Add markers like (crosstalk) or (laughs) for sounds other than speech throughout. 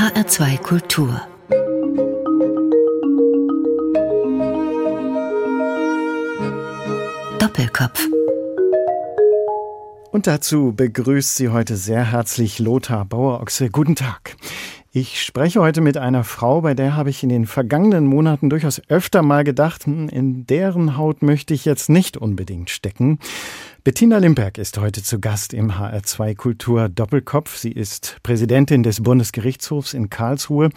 HR2 Kultur Doppelkopf und dazu begrüßt Sie heute sehr herzlich Lothar Bauerochse. Guten Tag. Ich spreche heute mit einer Frau, bei der habe ich in den vergangenen Monaten durchaus öfter mal gedacht, hm, in deren Haut möchte ich jetzt nicht unbedingt stecken. Bettina Limberg ist heute zu Gast im HR2 Kultur Doppelkopf. Sie ist Präsidentin des Bundesgerichtshofs in Karlsruhe.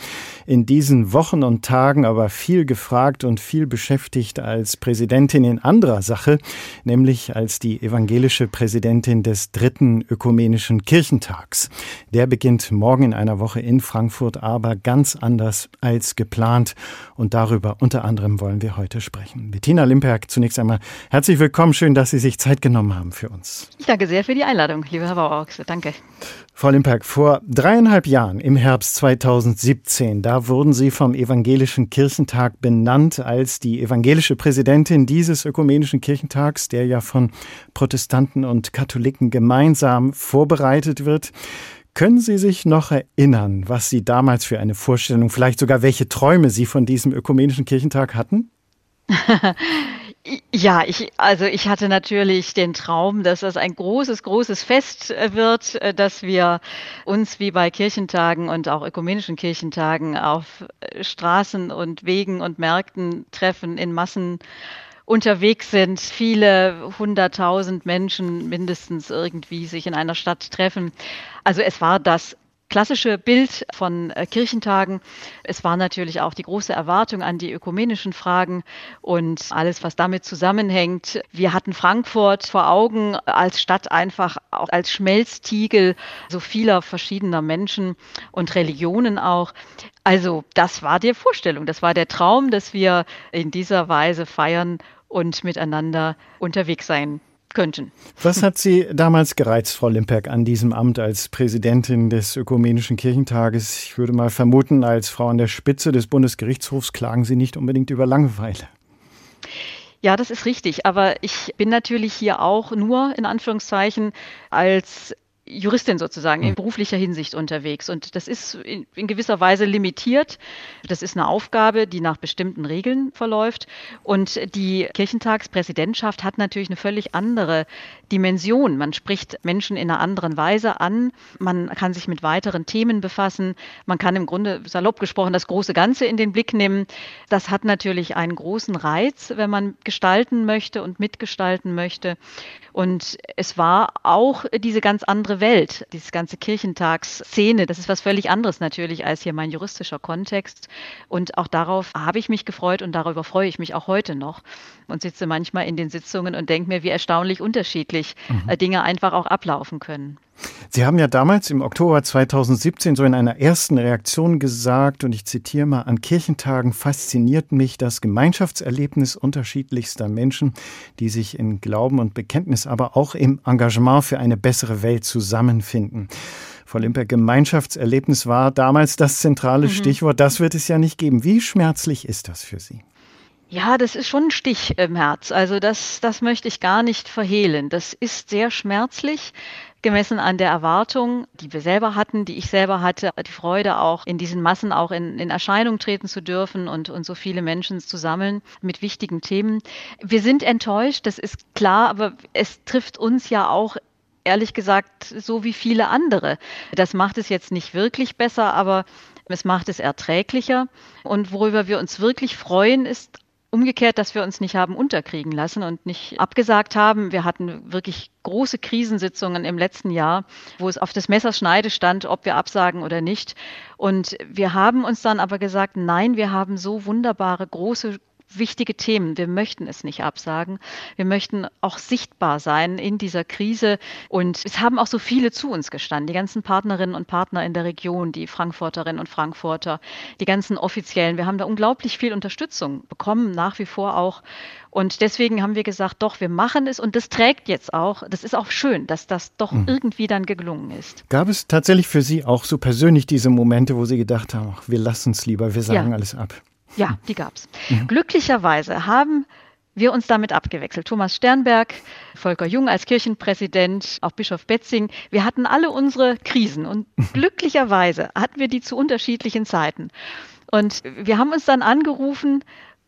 In diesen Wochen und Tagen aber viel gefragt und viel beschäftigt als Präsidentin in anderer Sache, nämlich als die evangelische Präsidentin des dritten ökumenischen Kirchentags. Der beginnt morgen in einer Woche in Frankfurt, aber ganz anders als geplant. Und darüber unter anderem wollen wir heute sprechen. Bettina Limberg, zunächst einmal herzlich willkommen. Schön, dass Sie sich Zeit genommen haben für uns. Ich danke sehr für die Einladung, lieber Herr Bauerchse. Danke. Frau Limperk, vor dreieinhalb Jahren, im Herbst 2017, da wurden Sie vom Evangelischen Kirchentag benannt als die evangelische Präsidentin dieses Ökumenischen Kirchentags, der ja von Protestanten und Katholiken gemeinsam vorbereitet wird. Können Sie sich noch erinnern, was Sie damals für eine Vorstellung, vielleicht sogar welche Träume Sie von diesem Ökumenischen Kirchentag hatten? (laughs) Ja, ich, also ich hatte natürlich den Traum, dass das ein großes, großes Fest äh, wird, äh, dass wir uns wie bei Kirchentagen und auch ökumenischen Kirchentagen auf äh, Straßen und Wegen und Märkten treffen, in Massen unterwegs sind, viele hunderttausend Menschen mindestens irgendwie sich in einer Stadt treffen. Also es war das klassische Bild von äh, Kirchentagen. Es war natürlich auch die große Erwartung an die ökumenischen Fragen und alles, was damit zusammenhängt. Wir hatten Frankfurt vor Augen als Stadt einfach auch als Schmelztiegel so vieler verschiedener Menschen und Religionen auch. Also das war die Vorstellung, das war der Traum, dass wir in dieser Weise feiern und miteinander unterwegs sein könnten. Was hat Sie damals gereizt, Frau Limperk, an diesem Amt als Präsidentin des Ökumenischen Kirchentages? Ich würde mal vermuten, als Frau an der Spitze des Bundesgerichtshofs klagen Sie nicht unbedingt über Langeweile. Ja, das ist richtig. Aber ich bin natürlich hier auch nur in Anführungszeichen als Juristin sozusagen in hm. beruflicher Hinsicht unterwegs. Und das ist in, in, gewisser Weise limitiert. Das ist eine Aufgabe, die nach bestimmten Regeln verläuft. Und die Kirchentagspräsidentschaft hat natürlich eine völlig andere Dimension. Man spricht Menschen in einer anderen Weise an. Man kann sich mit weiteren Themen befassen. Man kann im Grunde salopp gesprochen das große Ganze in den Blick nehmen. Das hat natürlich einen großen Reiz, wenn man gestalten möchte und mitgestalten möchte. Und es war auch diese ganz andere Welt, diese ganze Kirchentagsszene. Das ist was völlig anderes natürlich als hier mein juristischer Kontext. Und auch darauf habe ich mich gefreut und darüber freue ich mich auch heute noch und sitze manchmal in den Sitzungen und denke mir, wie erstaunlich unterschiedlich mhm. Äh, Dinge einfach auch ablaufen können. Sie haben ja damals im Oktober 2017 so in einer ersten Reaktion gesagt, und ich zitiere mal, an Kirchentagen fasziniert mich das Gemeinschaftserlebnis unterschiedlichster Menschen, die sich in Glauben und Bekenntnis, aber auch im Engagement für eine bessere Welt zusammenfinden. Frau Limper, Gemeinschaftserlebnis war damals das zentrale mhm. Stichwort. Das wird es ja nicht geben. Wie schmerzlich ist das für Sie? Ja, das ist schon ein Stich im Herz. Also das, das möchte ich gar nicht verhehlen. Das ist sehr schmerzlich gemessen an der Erwartung, die wir selber hatten, die ich selber hatte, die Freude auch in diesen Massen auch in, in Erscheinung treten zu dürfen und, und so viele Menschen zu sammeln mit wichtigen Themen. Wir sind enttäuscht, das ist klar, aber es trifft uns ja auch ehrlich gesagt so wie viele andere. Das macht es jetzt nicht wirklich besser, aber es macht es erträglicher. Und worüber wir uns wirklich freuen, ist Umgekehrt, dass wir uns nicht haben unterkriegen lassen und nicht abgesagt haben. Wir hatten wirklich große Krisensitzungen im letzten Jahr, wo es auf das Messerschneide stand, ob wir absagen oder nicht. Und wir haben uns dann aber gesagt, nein, wir haben so wunderbare, große wichtige Themen. Wir möchten es nicht absagen. Wir möchten auch sichtbar sein in dieser Krise. Und es haben auch so viele zu uns gestanden. Die ganzen Partnerinnen und Partner in der Region, die Frankfurterinnen und Frankfurter, die ganzen Offiziellen. Wir haben da unglaublich viel Unterstützung bekommen, nach wie vor auch. Und deswegen haben wir gesagt, doch, wir machen es und das trägt jetzt auch. Das ist auch schön, dass das doch mhm. irgendwie dann gelungen ist. Gab es tatsächlich für Sie auch so persönlich diese Momente, wo Sie gedacht haben, ach, wir lassen es lieber, wir sagen ja. alles ab? Ja, die gab's. Mhm. Glücklicherweise haben wir uns damit abgewechselt. Thomas Sternberg, Volker Jung als Kirchenpräsident, auch Bischof Betzing. Wir hatten alle unsere Krisen und (laughs) glücklicherweise hatten wir die zu unterschiedlichen Zeiten. Und wir haben uns dann angerufen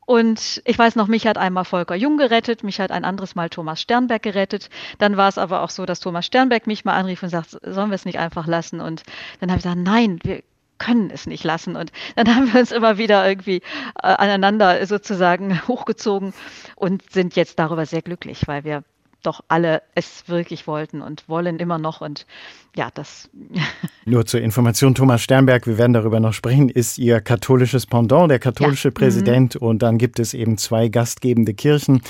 und ich weiß noch, mich hat einmal Volker Jung gerettet, mich hat ein anderes Mal Thomas Sternberg gerettet. Dann war es aber auch so, dass Thomas Sternberg mich mal anrief und sagt, sollen wir es nicht einfach lassen? Und dann habe ich gesagt, nein, wir können es nicht lassen. Und dann (laughs) haben wir uns immer wieder irgendwie äh, aneinander sozusagen (laughs) hochgezogen und sind jetzt darüber sehr glücklich, weil wir doch alle es wirklich wollten und wollen immer noch. Und ja, das. (laughs) Nur zur Information, Thomas Sternberg, wir werden darüber noch sprechen, ist Ihr katholisches Pendant, der katholische ja. Präsident. Mhm. Und dann gibt es eben zwei gastgebende Kirchen,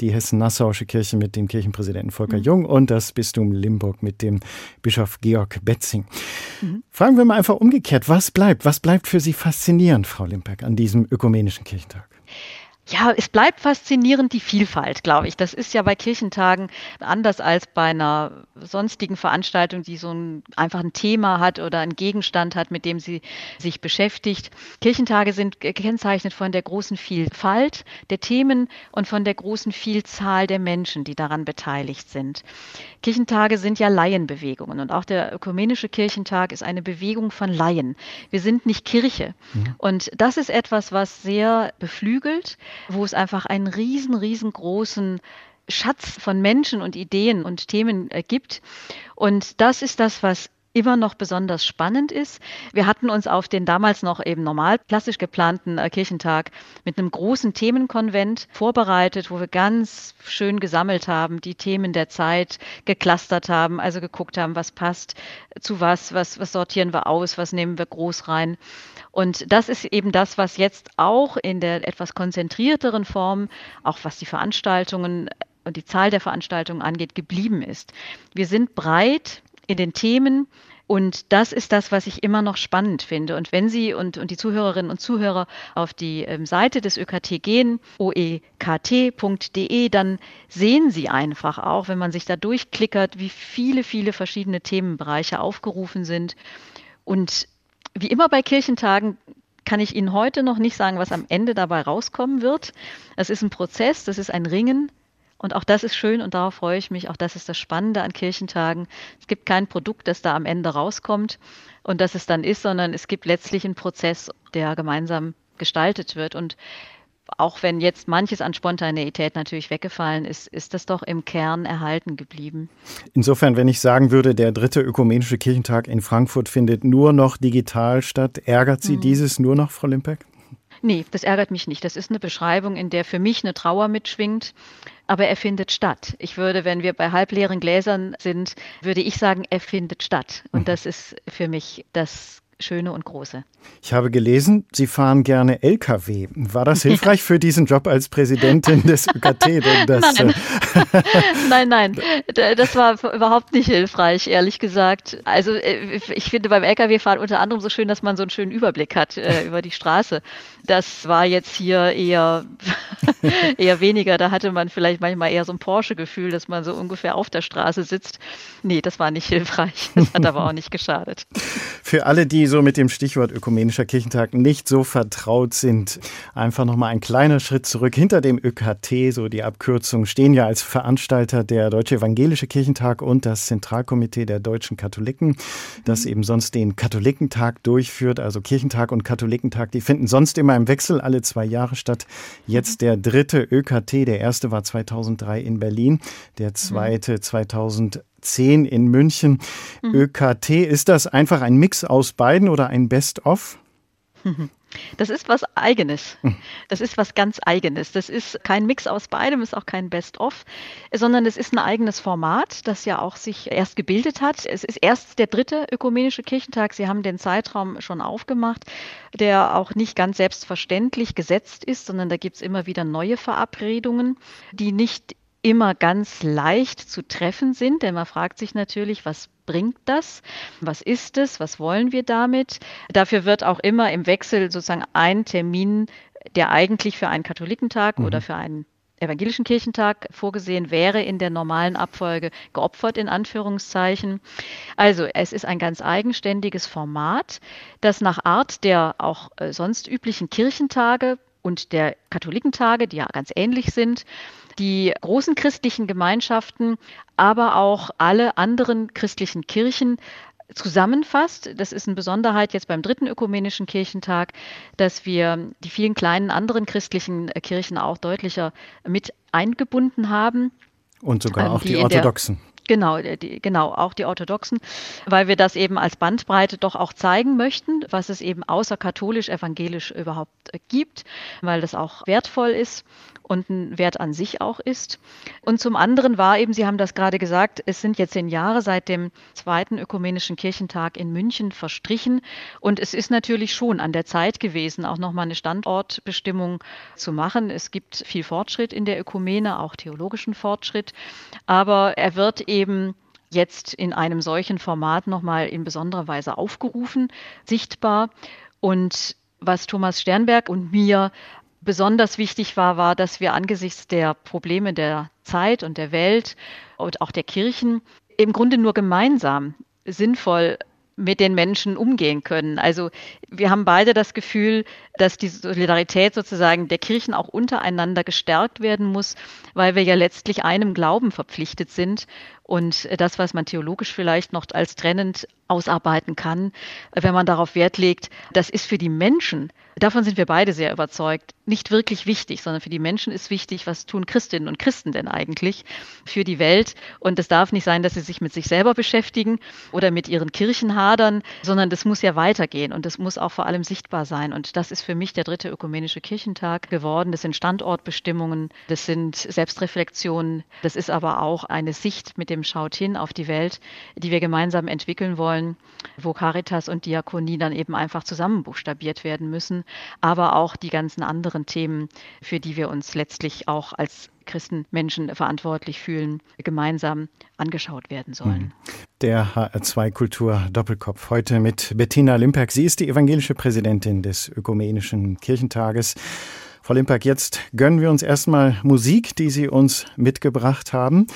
die Hessen-Nassauische Kirche mit dem Kirchenpräsidenten Volker mhm. Jung und das Bistum Limburg mit dem Bischof Georg Betzing. Mhm. Fragen wir mal einfach umgekehrt, was bleibt? Was bleibt für Sie faszinierend, Frau Limberg, an diesem ökumenischen Kirchentag? Ja, es bleibt faszinierend die Vielfalt, glaube ich. Das ist ja bei Kirchentagen anders als bei einer sonstigen Veranstaltung, die so ein, einfach ein Thema hat oder einen Gegenstand hat, mit dem sie sich beschäftigt. Kirchentage sind gekennzeichnet von der großen Vielfalt der Themen und von der großen Vielzahl der Menschen, die daran beteiligt sind. Kirchentage sind ja Laienbewegungen und auch der ökumenische Kirchentag ist eine Bewegung von Laien. Wir sind nicht Kirche. Mhm. Und das ist etwas, was sehr beflügelt wo es einfach einen riesen, riesengroßen Schatz von Menschen und Ideen und Themen äh, gibt. Und das ist das, was immer noch besonders spannend ist. Wir hatten uns auf den damals noch eben normal klassisch geplanten äh, Kirchentag mit einem großen Themenkonvent vorbereitet, wo wir ganz schön gesammelt haben, die Themen der Zeit geklustert haben, also geguckt haben, was passt zu was, was, was sortieren wir aus, was nehmen wir groß rein. Und das ist eben das, was jetzt auch in der etwas konzentrierteren Form, auch was die Veranstaltungen und die Zahl der Veranstaltungen angeht, geblieben ist. Wir sind breit in den Themen. Und das ist das, was ich immer noch spannend finde. Und wenn Sie und, und die Zuhörerinnen und Zuhörer auf die ähm, Seite des ÖKT gehen, oekt.de, dann sehen Sie einfach auch, wenn man sich da durchklickert, wie viele, viele verschiedene Themenbereiche aufgerufen sind. Und wie immer bei Kirchentagen kann ich Ihnen heute noch nicht sagen, was am Ende dabei rauskommen wird. Es ist ein Prozess, das ist ein Ringen. Und auch das ist schön und darauf freue ich mich. Auch das ist das Spannende an Kirchentagen. Es gibt kein Produkt, das da am Ende rauskommt und das es dann ist, sondern es gibt letztlich einen Prozess, der gemeinsam gestaltet wird. Und auch wenn jetzt manches an Spontaneität natürlich weggefallen ist, ist das doch im Kern erhalten geblieben. Insofern, wenn ich sagen würde, der dritte ökumenische Kirchentag in Frankfurt findet nur noch digital statt, ärgert Sie mhm. dieses nur noch, Frau Limpeck? Nee, das ärgert mich nicht. Das ist eine Beschreibung, in der für mich eine Trauer mitschwingt, aber er findet statt. Ich würde, wenn wir bei halbleeren Gläsern sind, würde ich sagen, er findet statt. Und mhm. das ist für mich das Schöne und Große. Ich habe gelesen, Sie fahren gerne Lkw. War das hilfreich für diesen Job als Präsidentin des (laughs) ÖKT? nein. Äh, (laughs) nein, nein, das war überhaupt nicht hilfreich, ehrlich gesagt. Also äh, ich finde beim Lkw-Fahren unter anderem so schön, dass man so einen schönen Überblick hat äh, (laughs) über die Straße. Das war jetzt hier eher, eher weniger. Da hatte man vielleicht manchmal eher so ein Porsche-Gefühl, dass man so ungefähr auf der Straße sitzt. Nee, das war nicht hilfreich. Das hat aber auch nicht geschadet. Für alle, die so sowieso mit dem Stichwort Ökumenischer Kirchentag nicht so vertraut sind, einfach nochmal ein kleiner Schritt zurück. Hinter dem ÖKT, so die Abkürzung, stehen ja als Veranstalter der Deutsche Evangelische Kirchentag und das Zentralkomitee der deutschen Katholiken, das mhm. eben sonst den Katholikentag durchführt. Also Kirchentag und Katholikentag, die finden sonst immer im Wechsel alle zwei Jahre statt. Jetzt mhm. der dritte ÖKT, der erste war 2003 in Berlin, der mhm. zweite 2008. 10 in München. Mhm. ÖKT, ist das einfach ein Mix aus beiden oder ein Best-of? (laughs) Das ist was Eigenes. Hm. Das ist was ganz Eigenes. Das ist kein Mix aus beidem, ist auch kein Best-of, sondern es ist ein eigenes Format, das ja auch sich erst gebildet hat. Es ist erst der dritte ökumenische Kirchentag. Sie haben den Zeitraum schon aufgemacht, der auch nicht ganz selbstverständlich gesetzt ist, sondern da gibt es immer wieder neue Verabredungen, die nicht immer ganz leicht zu treffen sind, denn man fragt sich natürlich, was bringt das? Was ist es? Was wollen wir damit? Dafür wird auch immer im Wechsel sozusagen ein Termin, der eigentlich für einen Katholikentag mhm. oder für einen evangelischen Kirchentag vorgesehen wäre in der normalen Abfolge geopfert in Anführungszeichen. Also es ist ein ganz eigenständiges Format, das nach Art der auch äh, sonst üblichen Kirchentage und der Katholikentage, die ja ganz ähnlich sind, die großen christlichen Gemeinschaften, aber auch alle anderen christlichen Kirchen zusammenfasst. Das ist eine Besonderheit jetzt beim dritten ökumenischen Kirchentag, dass wir die vielen kleinen anderen christlichen Kirchen auch deutlicher mit eingebunden haben. Und sogar ähm, auch die, die Orthodoxen. Genau, die, genau, auch die Orthodoxen, weil wir das eben als Bandbreite doch auch zeigen möchten, was es eben außer katholisch-evangelisch überhaupt gibt, weil das auch wertvoll ist und ein Wert an sich auch ist. Und zum anderen war eben, Sie haben das gerade gesagt, es sind jetzt zehn Jahre seit dem zweiten ökumenischen Kirchentag in München verstrichen. Und es ist natürlich schon an der Zeit gewesen, auch nochmal eine Standortbestimmung zu machen. Es gibt viel Fortschritt in der Ökumene, auch theologischen Fortschritt. Aber er wird eben jetzt in einem solchen Format nochmal in besonderer Weise aufgerufen, sichtbar. Und was Thomas Sternberg und mir besonders wichtig war, war, dass wir angesichts der Probleme der Zeit und der Welt und auch der Kirchen im Grunde nur gemeinsam sinnvoll mit den Menschen umgehen können. Also wir haben beide das Gefühl, dass die Solidarität sozusagen der Kirchen auch untereinander gestärkt werden muss, weil wir ja letztlich einem Glauben verpflichtet sind und das, was man theologisch vielleicht noch als trennend ausarbeiten kann, wenn man darauf Wert legt, das ist für die Menschen davon sind wir beide sehr überzeugt, nicht wirklich wichtig, sondern für die Menschen ist wichtig, was tun Christinnen und Christen denn eigentlich für die Welt. Und es darf nicht sein, dass sie sich mit sich selber beschäftigen oder mit ihren Kirchen hadern, sondern das muss ja weitergehen und das muss auch vor allem sichtbar sein. Und das ist für mich der dritte ökumenische Kirchentag geworden. Das sind Standortbestimmungen, das sind Selbstreflexionen, das ist aber auch eine Sicht mit dem Schaut hin auf die Welt, die wir gemeinsam entwickeln wollen, wo Caritas und Diakonie dann eben einfach zusammenbuchstabiert werden müssen aber auch die ganzen anderen Themen, für die wir uns letztlich auch als Christenmenschen verantwortlich fühlen, gemeinsam angeschaut werden sollen. Hm. Der HR2 Kultur Doppelkopf heute mit Bettina Limperk. Sie ist die evangelische Präsidentin des Ökumenischen Kirchentages. Frau Limperk, jetzt gönnen wir uns erstmal Musik, die Sie uns mitgebracht haben.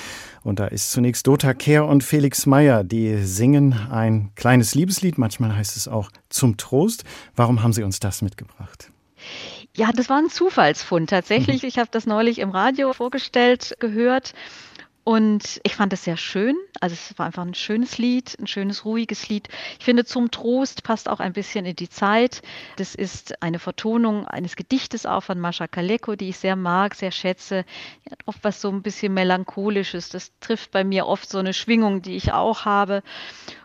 Und da ist zunächst Dota Kehr und Felix Meyer, die singen ein kleines Liebeslied, manchmal heißt es auch zum Trost. Warum haben Sie uns das mitgebracht? Ja, das war ein Zufallsfund tatsächlich. Mhm. Ich habe das neulich im Radio vorgestellt gehört und ich fand es sehr schön. Also es war einfach ein schönes Lied, ein schönes, ruhiges Lied. Ich finde, zum Trost passt auch ein bisschen in die Zeit. Das ist eine Vertonung eines Gedichtes auch von Mascha Kaleko, die ich sehr mag, sehr schätze. Die hat oft was so ein bisschen melancholisches. Das trifft bei mir oft so eine Schwingung, die ich auch habe.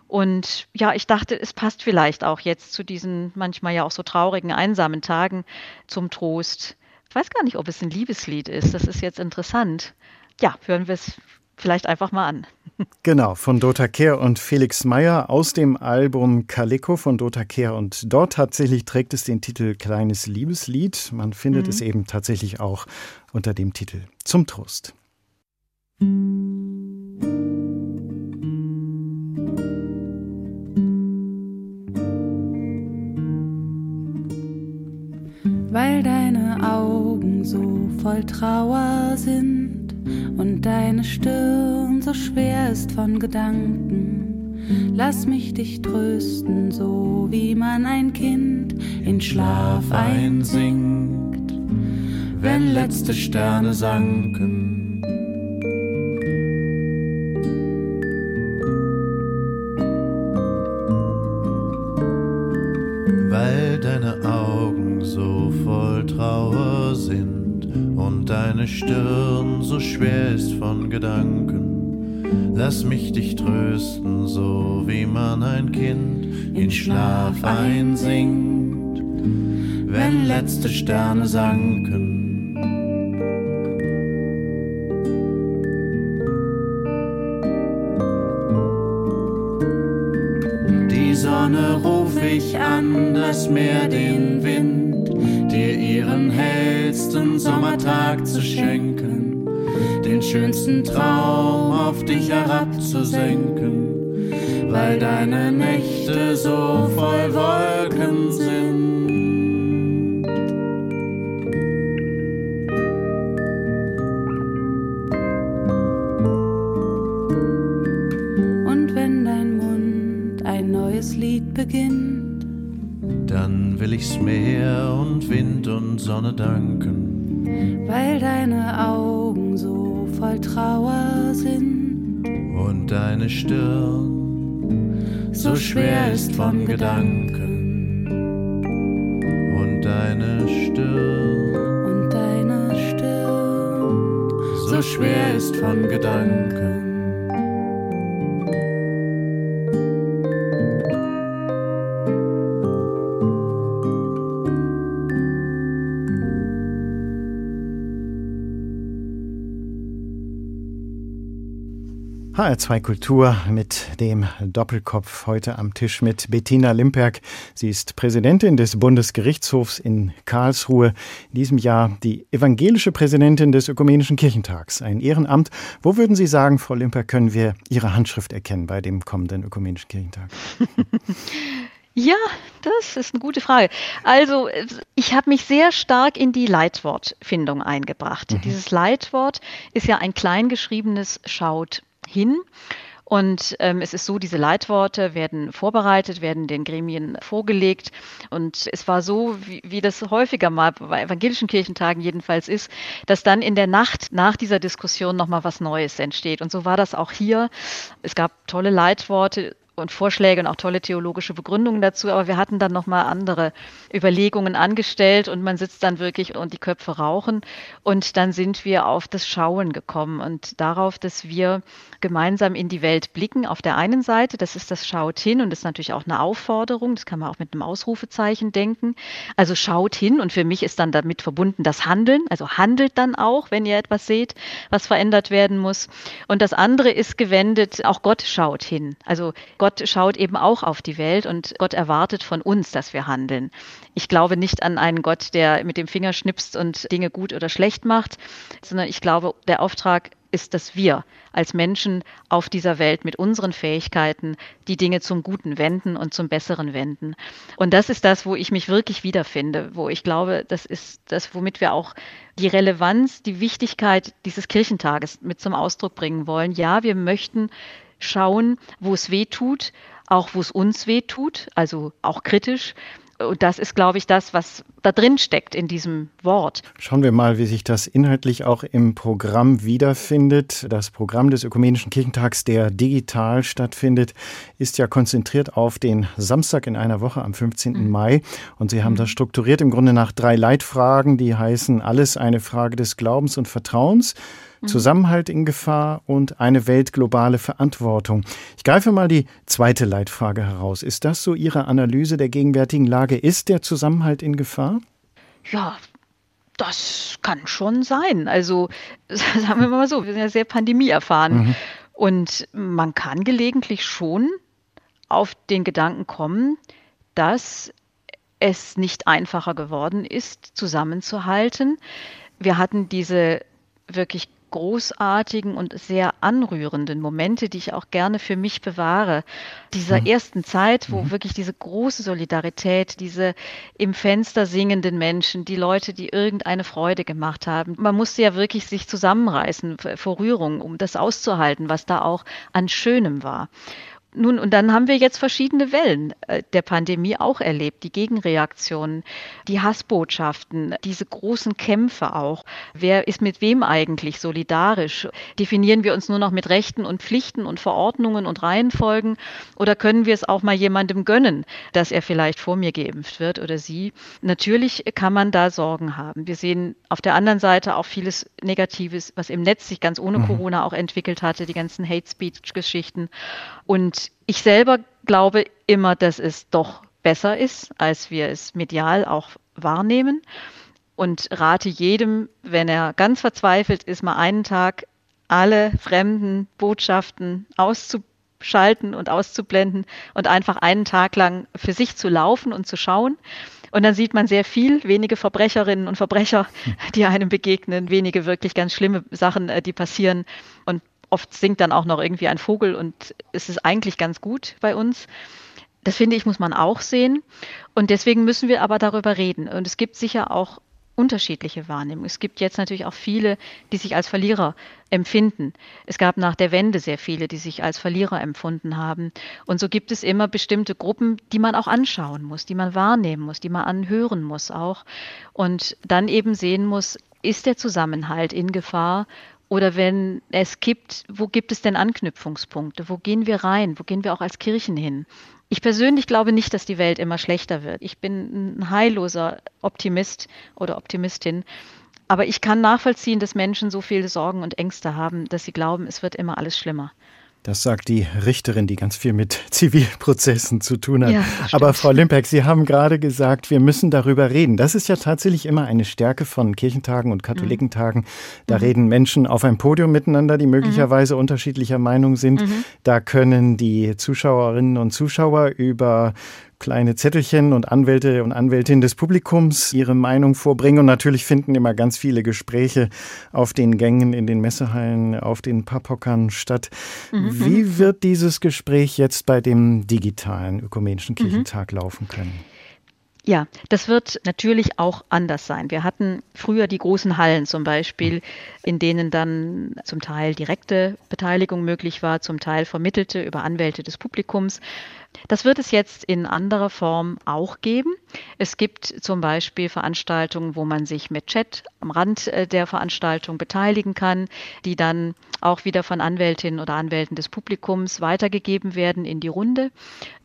Und ja, ich dachte, es passt vielleicht auch jetzt zu diesen manchmal ja auch so traurigen, einsamen Tagen zum Trost. Ich weiß gar nicht, ob es ein Liebeslied ist. Das ist jetzt interessant ja, hören wir es vielleicht einfach mal an. (laughs) Genau, von Dota Kehr und Felix Meyer aus dem Album Calico von Dota Kehr. Und dort tatsächlich trägt es den Titel Kleines Liebeslied. Man findet mhm. es eben tatsächlich auch unter dem Titel Zum Trost. Weil deine Augen so voll Trauer sind und deine Stirn so schwer ist von Gedanken. Lass mich dich trösten, so wie man ein Kind in Schlaf einsinkt, wenn letzte Sterne sanken. Deine Stirn so schwer ist von Gedanken. Lass mich dich trösten, so wie man ein Kind in Schlaf einsingt, wenn letzte Sterne sanken. Die Sonne ruf ich an, das Meer den Wind ihren hellsten Sommertag zu schenken, den schönsten Traum auf dich herabzusenken, weil deine Nächte so voll Wolken sind. Und will ich's Meer und Wind und Sonne danken. Weil deine Augen so voll Trauer sind und deine Stirn so schwer ist von Gedanken und deine Stirn und deine Stirn so schwer ist von Gedanken. HR2 Kultur mit dem Doppelkopf heute am Tisch mit Bettina Limperk. Sie ist Präsidentin des Bundesgerichtshofs in Karlsruhe. In diesem Jahr die evangelische Präsidentin des Ökumenischen Kirchentags. Ein Ehrenamt. Wo würden Sie sagen, Frau Limperk, können wir Ihre Handschrift erkennen bei dem kommenden Ökumenischen Kirchentag? (laughs) Ja, das ist eine gute Frage. Also, ich habe mich sehr stark in die Leitwortfindung eingebracht. Mhm. Dieses Leitwort ist ja ein kleingeschriebenes Schaut hin. Und ähm, es ist so, diese Leitworte werden vorbereitet, werden den Gremien vorgelegt. Und es war so, wie, wie das häufiger mal bei evangelischen Kirchentagen jedenfalls ist, dass dann in der Nacht nach dieser Diskussion nochmal was Neues entsteht. Und so war das auch hier. Es gab tolle Leitworte, und Vorschläge und auch tolle theologische Begründungen dazu, aber wir hatten dann nochmal andere Überlegungen angestellt und man sitzt dann wirklich und die Köpfe rauchen und dann sind wir auf das Schauen gekommen und darauf, dass wir gemeinsam in die Welt blicken. Auf der einen Seite, das ist das Schaut hin und das ist natürlich auch eine Aufforderung, das kann man auch mit einem Ausrufezeichen denken. Also schaut hin und für mich ist dann damit verbunden das Handeln, also handelt dann auch, wenn ihr etwas seht, was verändert werden muss. Und das andere ist gewendet, auch Gott schaut hin. Also Gott schaut eben auch auf die Welt und Gott erwartet von uns, dass wir handeln. Ich glaube nicht an einen Gott, der mit dem Finger schnipst und Dinge gut oder schlecht macht, sondern ich glaube, der Auftrag ist, dass wir als Menschen auf dieser Welt mit unseren Fähigkeiten die Dinge zum Guten wenden und zum Besseren wenden. Und das ist das, wo ich mich wirklich wiederfinde, wo ich glaube, das ist das, womit wir auch die Relevanz, die Wichtigkeit dieses Kirchentages mit zum Ausdruck bringen wollen. Ja, wir möchten schauen, wo es weh tut, auch wo es uns weh tut, also auch kritisch. Und das ist, glaube ich, das, was da drin steckt in diesem Wort. Schauen wir mal, wie sich das inhaltlich auch im Programm wiederfindet. Das Programm des Ökumenischen Kirchentags, der digital stattfindet, ist ja konzentriert auf den Samstag in einer Woche am 15. Mhm. Mai. Und Sie haben mhm. das strukturiert im Grunde nach drei Leitfragen, die heißen alles eine Frage des Glaubens und Vertrauens. Mhm. Zusammenhalt in Gefahr und eine weltglobale Verantwortung. Ich greife mal die zweite Leitfrage heraus. Ist das so Ihre Analyse der gegenwärtigen Lage? Ist der Zusammenhalt in Gefahr? Ja, das kann schon sein. Also (laughs) sagen wir mal so, wir sind ja sehr pandemieerfahren. Mhm. Und man kann gelegentlich schon auf den Gedanken kommen, dass es nicht einfacher geworden ist, zusammenzuhalten. Wir hatten diese wirklich großartigen und sehr anrührenden Momente, die ich auch gerne für mich bewahre. Dieser mhm. ersten Zeit, wo mhm. wirklich diese große Solidarität, diese im Fenster singenden Menschen, die Leute, die irgendeine Freude gemacht haben. Man musste ja wirklich sich zusammenreißen vor Rührung, um das auszuhalten, was da auch an Schönem war. Nun, und dann haben wir jetzt verschiedene Wellen äh, der Pandemie auch erlebt, die Gegenreaktionen, die Hassbotschaften, diese großen Kämpfe auch. Wer ist mit wem eigentlich solidarisch? Definieren wir uns nur noch mit Rechten und Pflichten und Verordnungen und Reihenfolgen oder können wir es auch mal jemandem gönnen, dass er vielleicht vor mir geimpft wird oder sie? Natürlich kann man da Sorgen haben. Wir sehen auf der anderen Seite auch vieles Negatives, was im Netz sich ganz ohne mhm. Corona auch entwickelt hatte, die ganzen Hate Speech Geschichten und ich selber glaube immer, dass es doch besser ist, als wir es medial auch wahrnehmen. Und rate jedem, wenn er ganz verzweifelt ist, mal einen Tag alle fremden Botschaften auszuschalten und auszublenden und einfach einen Tag lang für sich zu laufen und zu schauen. Und dann sieht man sehr viel, wenige Verbrecherinnen und Verbrecher, die einem begegnen, wenige wirklich ganz schlimme Sachen, äh, die passieren. Und Oft singt dann auch noch irgendwie ein Vogel und es ist eigentlich ganz gut bei uns. Das finde ich, muss man auch sehen. Und deswegen müssen wir aber darüber reden. Und es gibt sicher auch unterschiedliche Wahrnehmung. Es gibt jetzt natürlich auch viele, die sich als Verlierer empfinden. Es gab nach der Wende sehr viele, die sich als Verlierer empfunden haben. Und so gibt es immer bestimmte Gruppen, die man auch anschauen muss, die man wahrnehmen muss, die man anhören muss auch. Und dann eben sehen muss, ist der Zusammenhalt in Gefahr oder wenn es kippt, wo gibt es denn Anknüpfungspunkte? Wo gehen wir rein? Wo gehen wir auch als Kirchen hin? Ich persönlich glaube nicht, dass die Welt immer schlechter wird. Ich bin ein heilloser Optimist oder Optimistin. Aber ich kann nachvollziehen, dass Menschen so viele Sorgen und Ängste haben, dass sie glauben, es wird immer alles schlimmer. Das sagt die Richterin, die ganz viel mit (laughs) Zivilprozessen zu tun hat. Ja, Aber Frau Limpeck, Sie haben gerade gesagt, wir müssen darüber reden. Das ist ja tatsächlich immer eine Stärke von Kirchentagen und Katholikentagen. Da mhm. reden Menschen auf einem Podium miteinander, die möglicherweise mhm. unterschiedlicher Meinung sind. Mhm. Da können die Zuschauerinnen und Zuschauer über kleine Zettelchen und Anwälte und Anwältinnen des Publikums ihre Meinung vorbringen. Und natürlich finden immer ganz viele Gespräche auf den Gängen, in den Messehallen, auf den Papphockern statt. Mhm. Wie wird dieses Gespräch jetzt bei dem digitalen Ökumenischen mhm. Kirchentag mhm. laufen können? Ja, das wird natürlich auch anders sein. Wir hatten früher die großen Hallen zum Beispiel, in denen dann zum Teil direkte Beteiligung möglich war, zum Teil vermittelte über Anwälte des Publikums. Das wird es jetzt in anderer Form auch geben. Es gibt zum Beispiel Veranstaltungen, wo man sich mit Chat am Rand äh, der Veranstaltung beteiligen kann, die dann auch wieder von Anwältinnen oder Anwälten des Publikums weitergegeben werden in die Runde.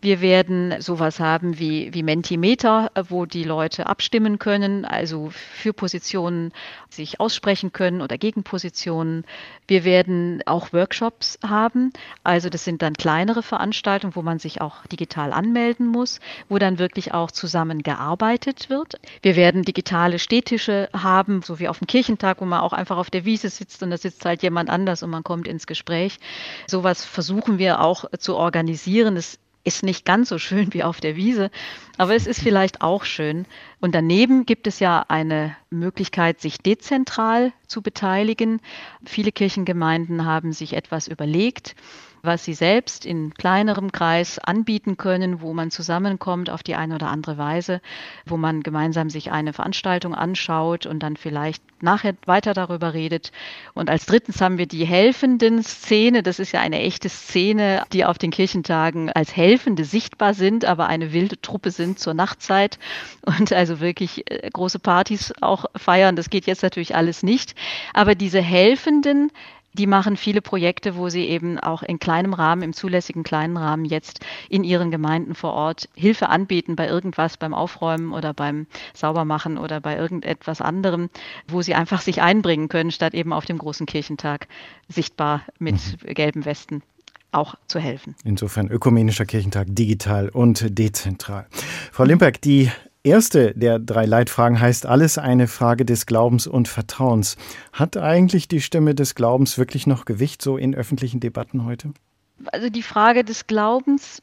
Wir werden sowas haben wie, wie Mentimeter, äh, wo die Leute abstimmen können, also für Positionen sich aussprechen können oder gegen Positionen. Wir werden auch Workshops haben. Also das sind dann kleinere Veranstaltungen, wo man sich auch digital anmelden muss, wo dann wirklich auch zusammen gearbeitet wird. Wir werden digitale Städtische haben, so wie auf dem Kirchentag, wo man auch einfach auf der Wiese sitzt und da sitzt halt jemand anders und man kommt ins Gespräch. Sowas versuchen wir auch zu organisieren. Es ist nicht ganz so schön wie auf der Wiese, aber es ist vielleicht auch schön. Und daneben gibt es ja eine Möglichkeit, sich dezentral zu beteiligen. Viele Kirchengemeinden haben sich etwas überlegt was sie selbst in kleinerem Kreis anbieten können, wo man zusammenkommt auf die eine oder andere Weise, wo man gemeinsam sich eine Veranstaltung anschaut und dann vielleicht nachher weiter darüber redet. Und als drittens haben wir die helfenden Szene. Das ist ja eine echte Szene, die auf den Kirchentagen als Helfende sichtbar sind, aber eine wilde Truppe sind zur Nachtzeit und also wirklich äh, große Partys auch feiern. Das geht jetzt natürlich alles nicht. Aber diese Helfenden, die machen viele Projekte, wo sie eben auch in kleinem Rahmen, im zulässigen kleinen Rahmen jetzt in ihren Gemeinden vor Ort Hilfe anbieten bei irgendwas, beim Aufräumen oder beim Saubermachen oder bei irgendetwas anderem, wo sie einfach sich einbringen können, statt eben auf dem großen Kirchentag sichtbar mit mhm. gelben Westen auch zu helfen. Insofern ökumenischer Kirchentag digital und dezentral. Frau Limperk, die erste der drei Leitfragen heißt alles eine Frage des Glaubens und Vertrauens. Hat eigentlich die Stimme des Glaubens wirklich noch Gewicht so in öffentlichen Debatten heute? Also die Frage des Glaubens,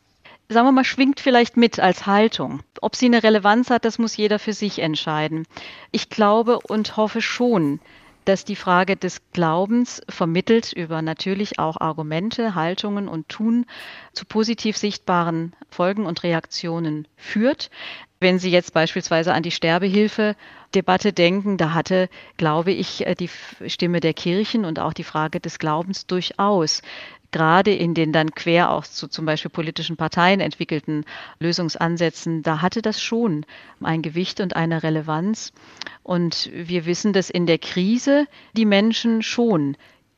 sagen wir mal, schwingt vielleicht mit als Haltung. Ob sie eine Relevanz hat, das muss jeder für sich entscheiden. Ich glaube und hoffe schon, dass die Frage des Glaubens vermittelt über natürlich auch Argumente, Haltungen und Tun zu positiv sichtbaren Folgen und Reaktionen führt. Wenn Sie jetzt beispielsweise an die Sterbehilfe-Debatte denken, da hatte, glaube ich, äh, die Stimme der Kirchen und auch die Frage des Glaubens durchaus gerade in den dann quer auch zu zum Beispiel politischen Parteien entwickelten Lösungsansätzen, da hatte das schon ein Gewicht und eine Relevanz. Und wir wissen, dass in der Krise die Menschen schon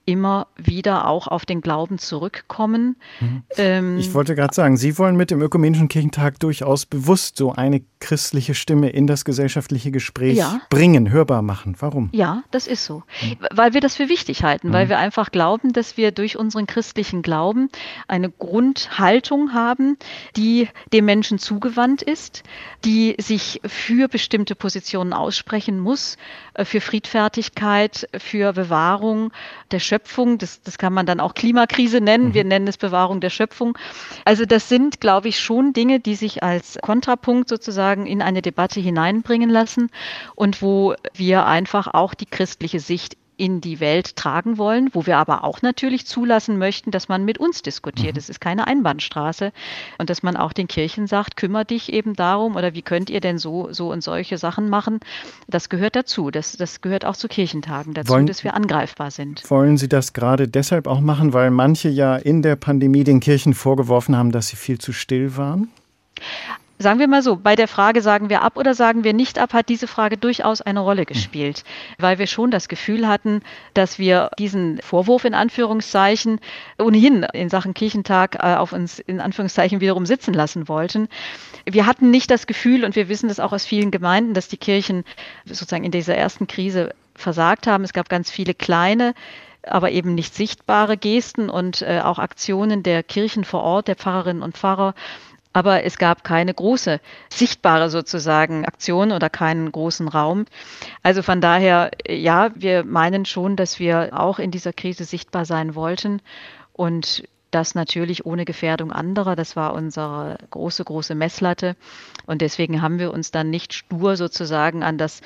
immer wieder auch auf den Glauben zurückkommen. Mhm. Ähm, ich wollte gerade sagen, Sie wollen mit dem Ökumenischen Kirchentag durchaus bewusst so eine christliche Stimme in das gesellschaftliche Gespräch ja. bringen, hörbar machen. Warum? Ja, das ist so. Mhm. Weil wir das für wichtig halten, mhm. weil wir einfach glauben, dass wir durch unseren christlichen Glauben eine Grundhaltung haben, die dem Menschen zugewandt ist, die sich für bestimmte Positionen aussprechen muss, für Friedfertigkeit, für Bewahrung der Schöpfung. Das, das kann man dann auch Klimakrise nennen. Wir mhm. nennen es Bewahrung der Schöpfung. Also das sind, glaube ich, schon Dinge, die sich als Kontrapunkt sozusagen in eine Debatte hineinbringen lassen und wo wir einfach auch die christliche Sicht in die Welt tragen wollen, wo wir aber auch natürlich zulassen möchten, dass man mit uns diskutiert. Es mhm. ist keine Einbahnstraße und dass man auch den Kirchen sagt, kümmere dich eben darum oder wie könnt ihr denn so, so und solche Sachen machen. Das gehört dazu. Das, das gehört auch zu Kirchentagen dazu, wollen, dass wir angreifbar sind. Wollen Sie das gerade deshalb auch machen, weil manche ja in der Pandemie den Kirchen vorgeworfen haben, dass sie viel zu still waren? Sagen wir mal so, bei der Frage, sagen wir ab oder sagen wir nicht ab, hat diese Frage durchaus eine Rolle gespielt, weil wir schon das Gefühl hatten, dass wir diesen Vorwurf in Anführungszeichen ohnehin in Sachen Kirchentag äh, auf uns in Anführungszeichen wiederum sitzen lassen wollten. Wir hatten nicht das Gefühl, und wir wissen das auch aus vielen Gemeinden, dass die Kirchen sozusagen in dieser ersten Krise versagt haben. Es gab ganz viele kleine aber eben nicht sichtbare Gesten und äh, auch Aktionen der Kirchen vor Ort, der Pfarrerinnen und Pfarrer, aber es gab keine große, sichtbare sozusagen Aktion oder keinen großen Raum. Also von daher, ja, wir meinen schon, dass wir auch in dieser Krise sichtbar sein wollten und das natürlich ohne Gefährdung anderer. Das war unsere große, große Messlatte. Und deswegen haben wir uns dann nicht stur sozusagen an das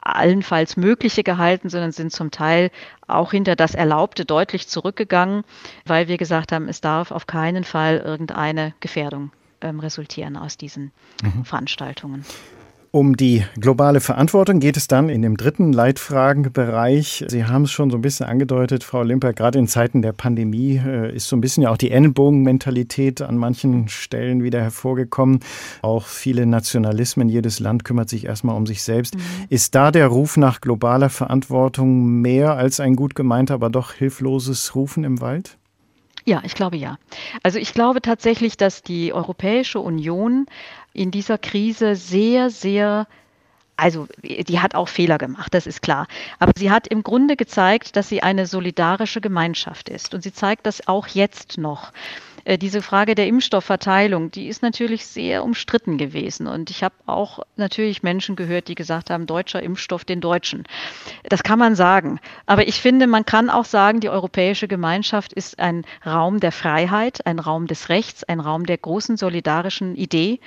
allenfalls Mögliche gehalten, sondern sind zum Teil auch hinter das Erlaubte deutlich zurückgegangen, weil wir gesagt haben, es darf auf keinen Fall irgendeine Gefährdung ähm, resultieren aus diesen mhm. Veranstaltungen. Um die globale Verantwortung geht es dann in dem dritten Leitfragenbereich. Sie haben es schon so ein bisschen angedeutet, Frau Limper, gerade in Zeiten der Pandemie äh, ist so ein bisschen ja auch die Ellenbogenmentalität an manchen Stellen wieder hervorgekommen. Auch viele Nationalismen, jedes Land kümmert sich erstmal um sich selbst. Mhm. Ist da der Ruf nach globaler Verantwortung mehr als ein gut gemeinter, aber doch hilfloses Rufen im Wald? Ja, ich glaube ja. Also ich glaube tatsächlich, dass die Europäische Union in dieser Krise sehr, sehr also die hat auch Fehler gemacht, das ist klar. Aber sie hat im Grunde gezeigt, dass sie eine solidarische Gemeinschaft ist. Und sie zeigt das auch jetzt noch. Äh, diese Frage der Impfstoffverteilung, die ist natürlich sehr umstritten gewesen. Und ich habe auch natürlich Menschen gehört, die gesagt haben, deutscher Impfstoff den Deutschen. Das kann man sagen. Aber ich finde, man kann auch sagen, die europäische Gemeinschaft ist ein Raum der Freiheit, ein Raum des Rechts, ein Raum der großen solidarischen Idee.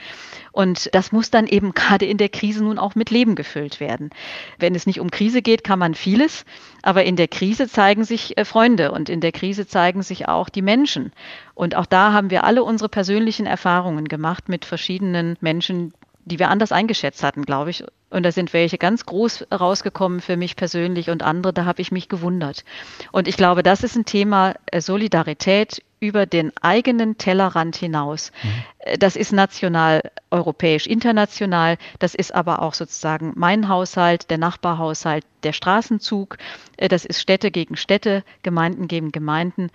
Und das muss dann eben (laughs) gerade in der Krise nun auch mit Leben gefüllt werden. Wenn es nicht um Krise geht, kann man vieles. Aber in der Krise zeigen sich äh, Freunde und in der Krise zeigen sich auch die Menschen. Und auch da haben wir alle unsere persönlichen Erfahrungen gemacht mit verschiedenen Menschen, die wir anders eingeschätzt hatten, glaube ich. Und da sind welche ganz groß rausgekommen für mich persönlich und andere, da habe ich mich gewundert. Und ich glaube, das ist ein Thema äh, Solidarität über den eigenen Tellerrand hinaus. Mhm. Das ist national, europäisch, international. Das ist aber auch sozusagen mein Haushalt, der Nachbarhaushalt, der Straßenzug. Äh, das ist Städte gegen Städte, Gemeinden gegen Gemeinden.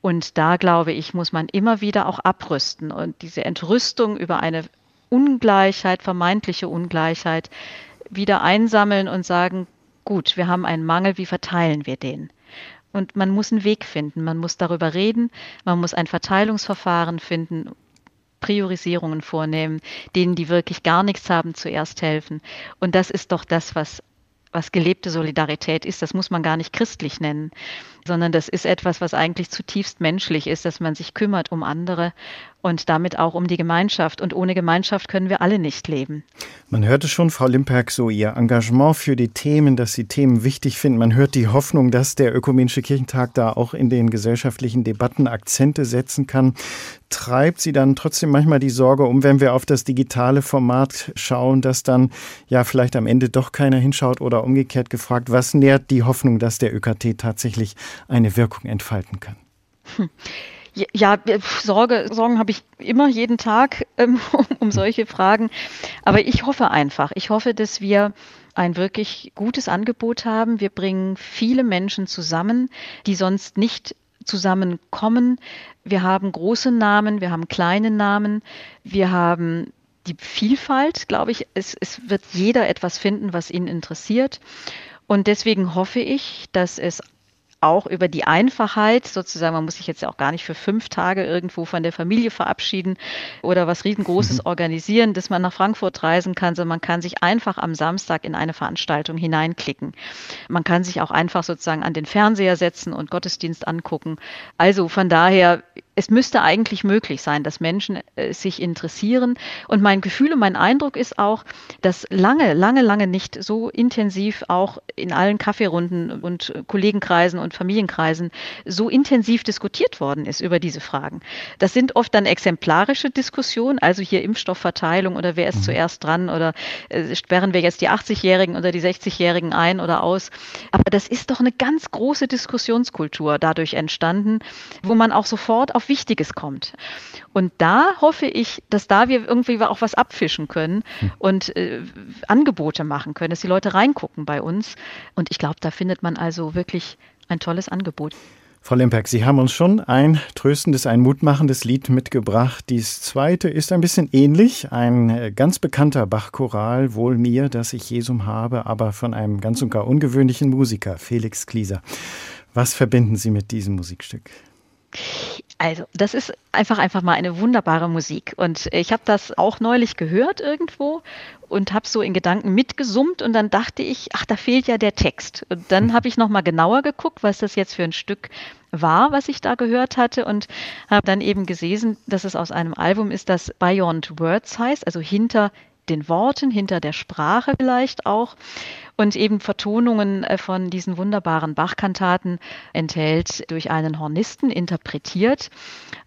Und da, glaube ich, muss man immer wieder auch abrüsten. Und diese Entrüstung über eine Ungleichheit, vermeintliche Ungleichheit, wieder einsammeln und sagen, gut, wir haben einen Mangel, wie verteilen wir den? Und man muss einen Weg finden, man muss darüber reden, man muss ein Verteilungsverfahren finden, Priorisierungen vornehmen, denen, die wirklich gar nichts haben, zuerst helfen. Und das ist doch das, was was gelebte Solidarität ist. Das muss man gar nicht christlich nennen, sondern das ist etwas, was eigentlich zutiefst menschlich ist, dass man sich kümmert um andere und damit auch um die Gemeinschaft. Und ohne Gemeinschaft können wir alle nicht leben. Man hörte schon, Frau Limperk, so Ihr Engagement für die Themen, dass Sie Themen wichtig finden. Man hört die Hoffnung, dass der Ökumenische Kirchentag da auch in den gesellschaftlichen Debatten Akzente setzen kann. Treibt Sie dann trotzdem manchmal die Sorge um, wenn wir auf das digitale Format schauen, dass dann ja vielleicht am Ende doch keiner hinschaut oder umgekehrt gefragt, was nährt die Hoffnung, dass der ÖKT tatsächlich eine Wirkung entfalten kann? Hm. Ja, Sorge, Sorgen habe ich immer jeden Tag (laughs) ähm, um solche Fragen. Aber ich hoffe einfach, ich hoffe, dass wir ein wirklich gutes Angebot haben. Wir bringen viele Menschen zusammen, die sonst nicht zusammenkommen. Wir haben große Namen, wir haben kleine Namen, wir haben die Vielfalt, glaube ich. Es, es wird jeder etwas finden, was ihn interessiert. Und deswegen hoffe ich, dass es auch über die Einfachheit, sozusagen, man muss sich jetzt ja auch gar nicht für fünf Tage irgendwo von der Familie verabschieden oder was riesengroßes mhm. organisieren, dass man nach Frankfurt reisen kann, sondern man kann sich einfach am Samstag in eine Veranstaltung hineinklicken. Man kann sich auch einfach sozusagen an den Fernseher setzen und Gottesdienst angucken. Also von daher, es müsste eigentlich möglich sein, dass Menschen äh, sich interessieren. Und mein Gefühl und mein Eindruck ist auch, dass lange, lange, lange nicht so intensiv auch in allen Kaffeerunden und Kollegenkreisen und Familienkreisen so intensiv diskutiert worden ist über diese Fragen. Das sind oft dann exemplarische Diskussionen, also hier Impfstoffverteilung oder wer ist mhm. zuerst dran oder äh, sperren wir jetzt die 80-Jährigen oder die 60-Jährigen ein oder aus. Aber das ist doch eine ganz große Diskussionskultur dadurch entstanden, wo man auch sofort auf Wichtiges kommt. Und da hoffe ich, dass da wir irgendwie auch was abfischen können hm. und äh, Angebote machen können, dass die Leute reingucken bei uns. Und ich glaube, da findet man also wirklich ein tolles Angebot. Frau Lemperk, Sie haben uns schon ein tröstendes, ein mutmachendes Lied mitgebracht. Dies zweite ist ein bisschen ähnlich. Ein äh, ganz bekannter Bachchoral, Wohl mir, dass ich Jesum habe, aber von einem ganz und gar ungewöhnlichen Musiker, Felix Klieser. Was verbinden Sie mit diesem Musikstück? Also, das ist einfach einfach mal eine wunderbare Musik. Und ich habe das auch neulich gehört irgendwo und habe so in Gedanken mitgesummt und dann dachte ich, ach, da fehlt ja der Text. Und dann habe ich noch mal genauer geguckt, was das jetzt für ein Stück war, was ich da gehört hatte und habe dann eben gesehen, dass es aus einem Album ist, das Beyond Words heißt, also hinter den Worten, hinter der Sprache vielleicht auch und eben Vertonungen äh, von diesen wunderbaren Bachkantaten enthält durch einen Hornisten interpretiert.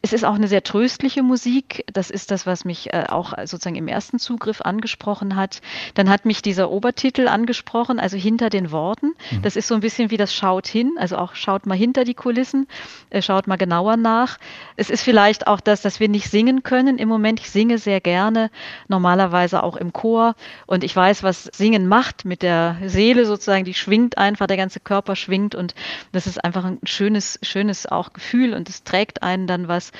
Es ist auch eine sehr tröstliche Musik. Das ist das, was mich äh, auch sozusagen im ersten Zugriff angesprochen hat. Dann hat mich dieser Obertitel angesprochen, also hinter den Worten. Mhm. Das ist so ein bisschen wie das Schaut hin, also auch schaut mal hinter die Kulissen, äh, schaut mal genauer nach. Es ist vielleicht auch das, dass wir nicht singen können im Moment. Ich singe sehr gerne, normalerweise auch im Chor. Und ich weiß, was Singen macht mit der Seele sozusagen, die schwingt einfach, der ganze Körper schwingt und das ist einfach ein schönes, schönes auch Gefühl und es trägt einen dann was.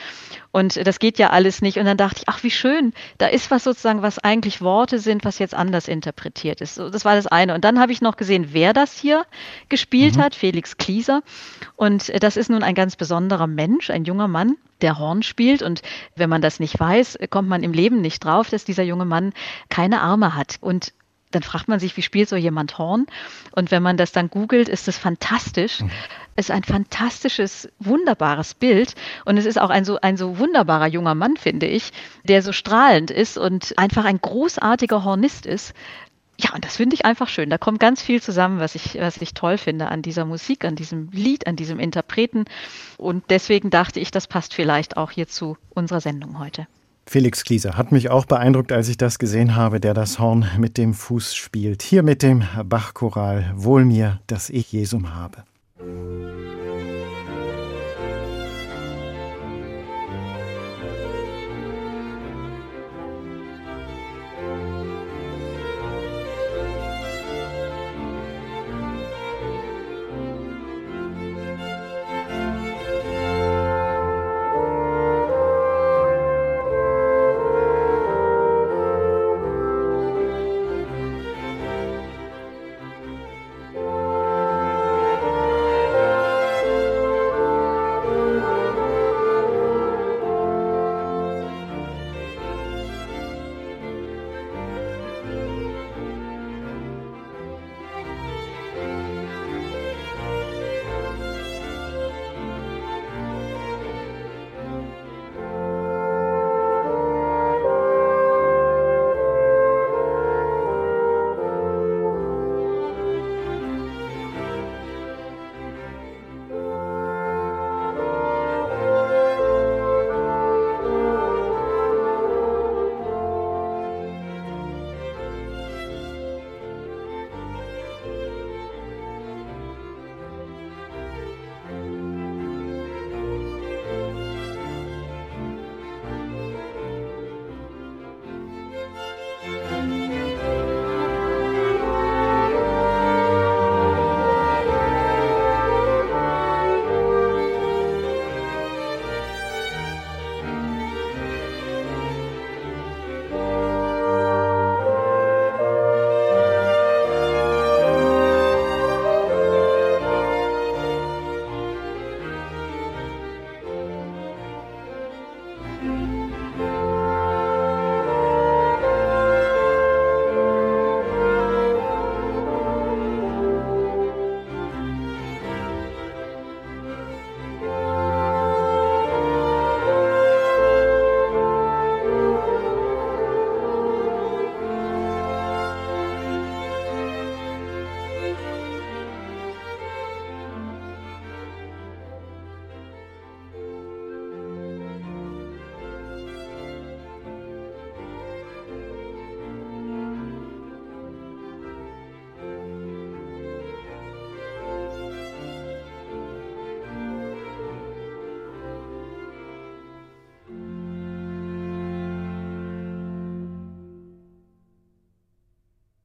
Und das geht ja alles nicht. Und dann dachte ich, ach, wie schön, da ist was sozusagen, was eigentlich Worte sind, was jetzt anders interpretiert ist. So, das war das eine. Und dann habe ich noch gesehen, wer das hier gespielt mhm. hat, Felix Klieser. Und das ist nun ein ganz besonderer Mensch, ein junger Mann, der Horn spielt. Und wenn man das nicht weiß, kommt man im Leben nicht drauf, dass dieser junge Mann keine Arme hat. Und dann fragt man sich, wie spielt so jemand Horn? Und wenn man das dann googelt, ist es fantastisch. Mhm. Es ist ein fantastisches, wunderbares Bild. Und es ist auch ein so, ein so wunderbarer junger Mann, finde ich, der so strahlend ist und einfach ein großartiger Hornist ist. Ja, und das finde ich einfach schön. Da kommt ganz viel zusammen, was ich, was ich toll finde an dieser Musik, an diesem Lied, an diesem Interpreten. Und deswegen dachte ich, das passt vielleicht auch hier zu unserer Sendung heute. Felix Klieser hat mich auch beeindruckt, als ich das gesehen habe, der das Horn mit dem Fuß spielt. Hier mit dem Bachchoral Wohl mir, dass ich Jesum habe.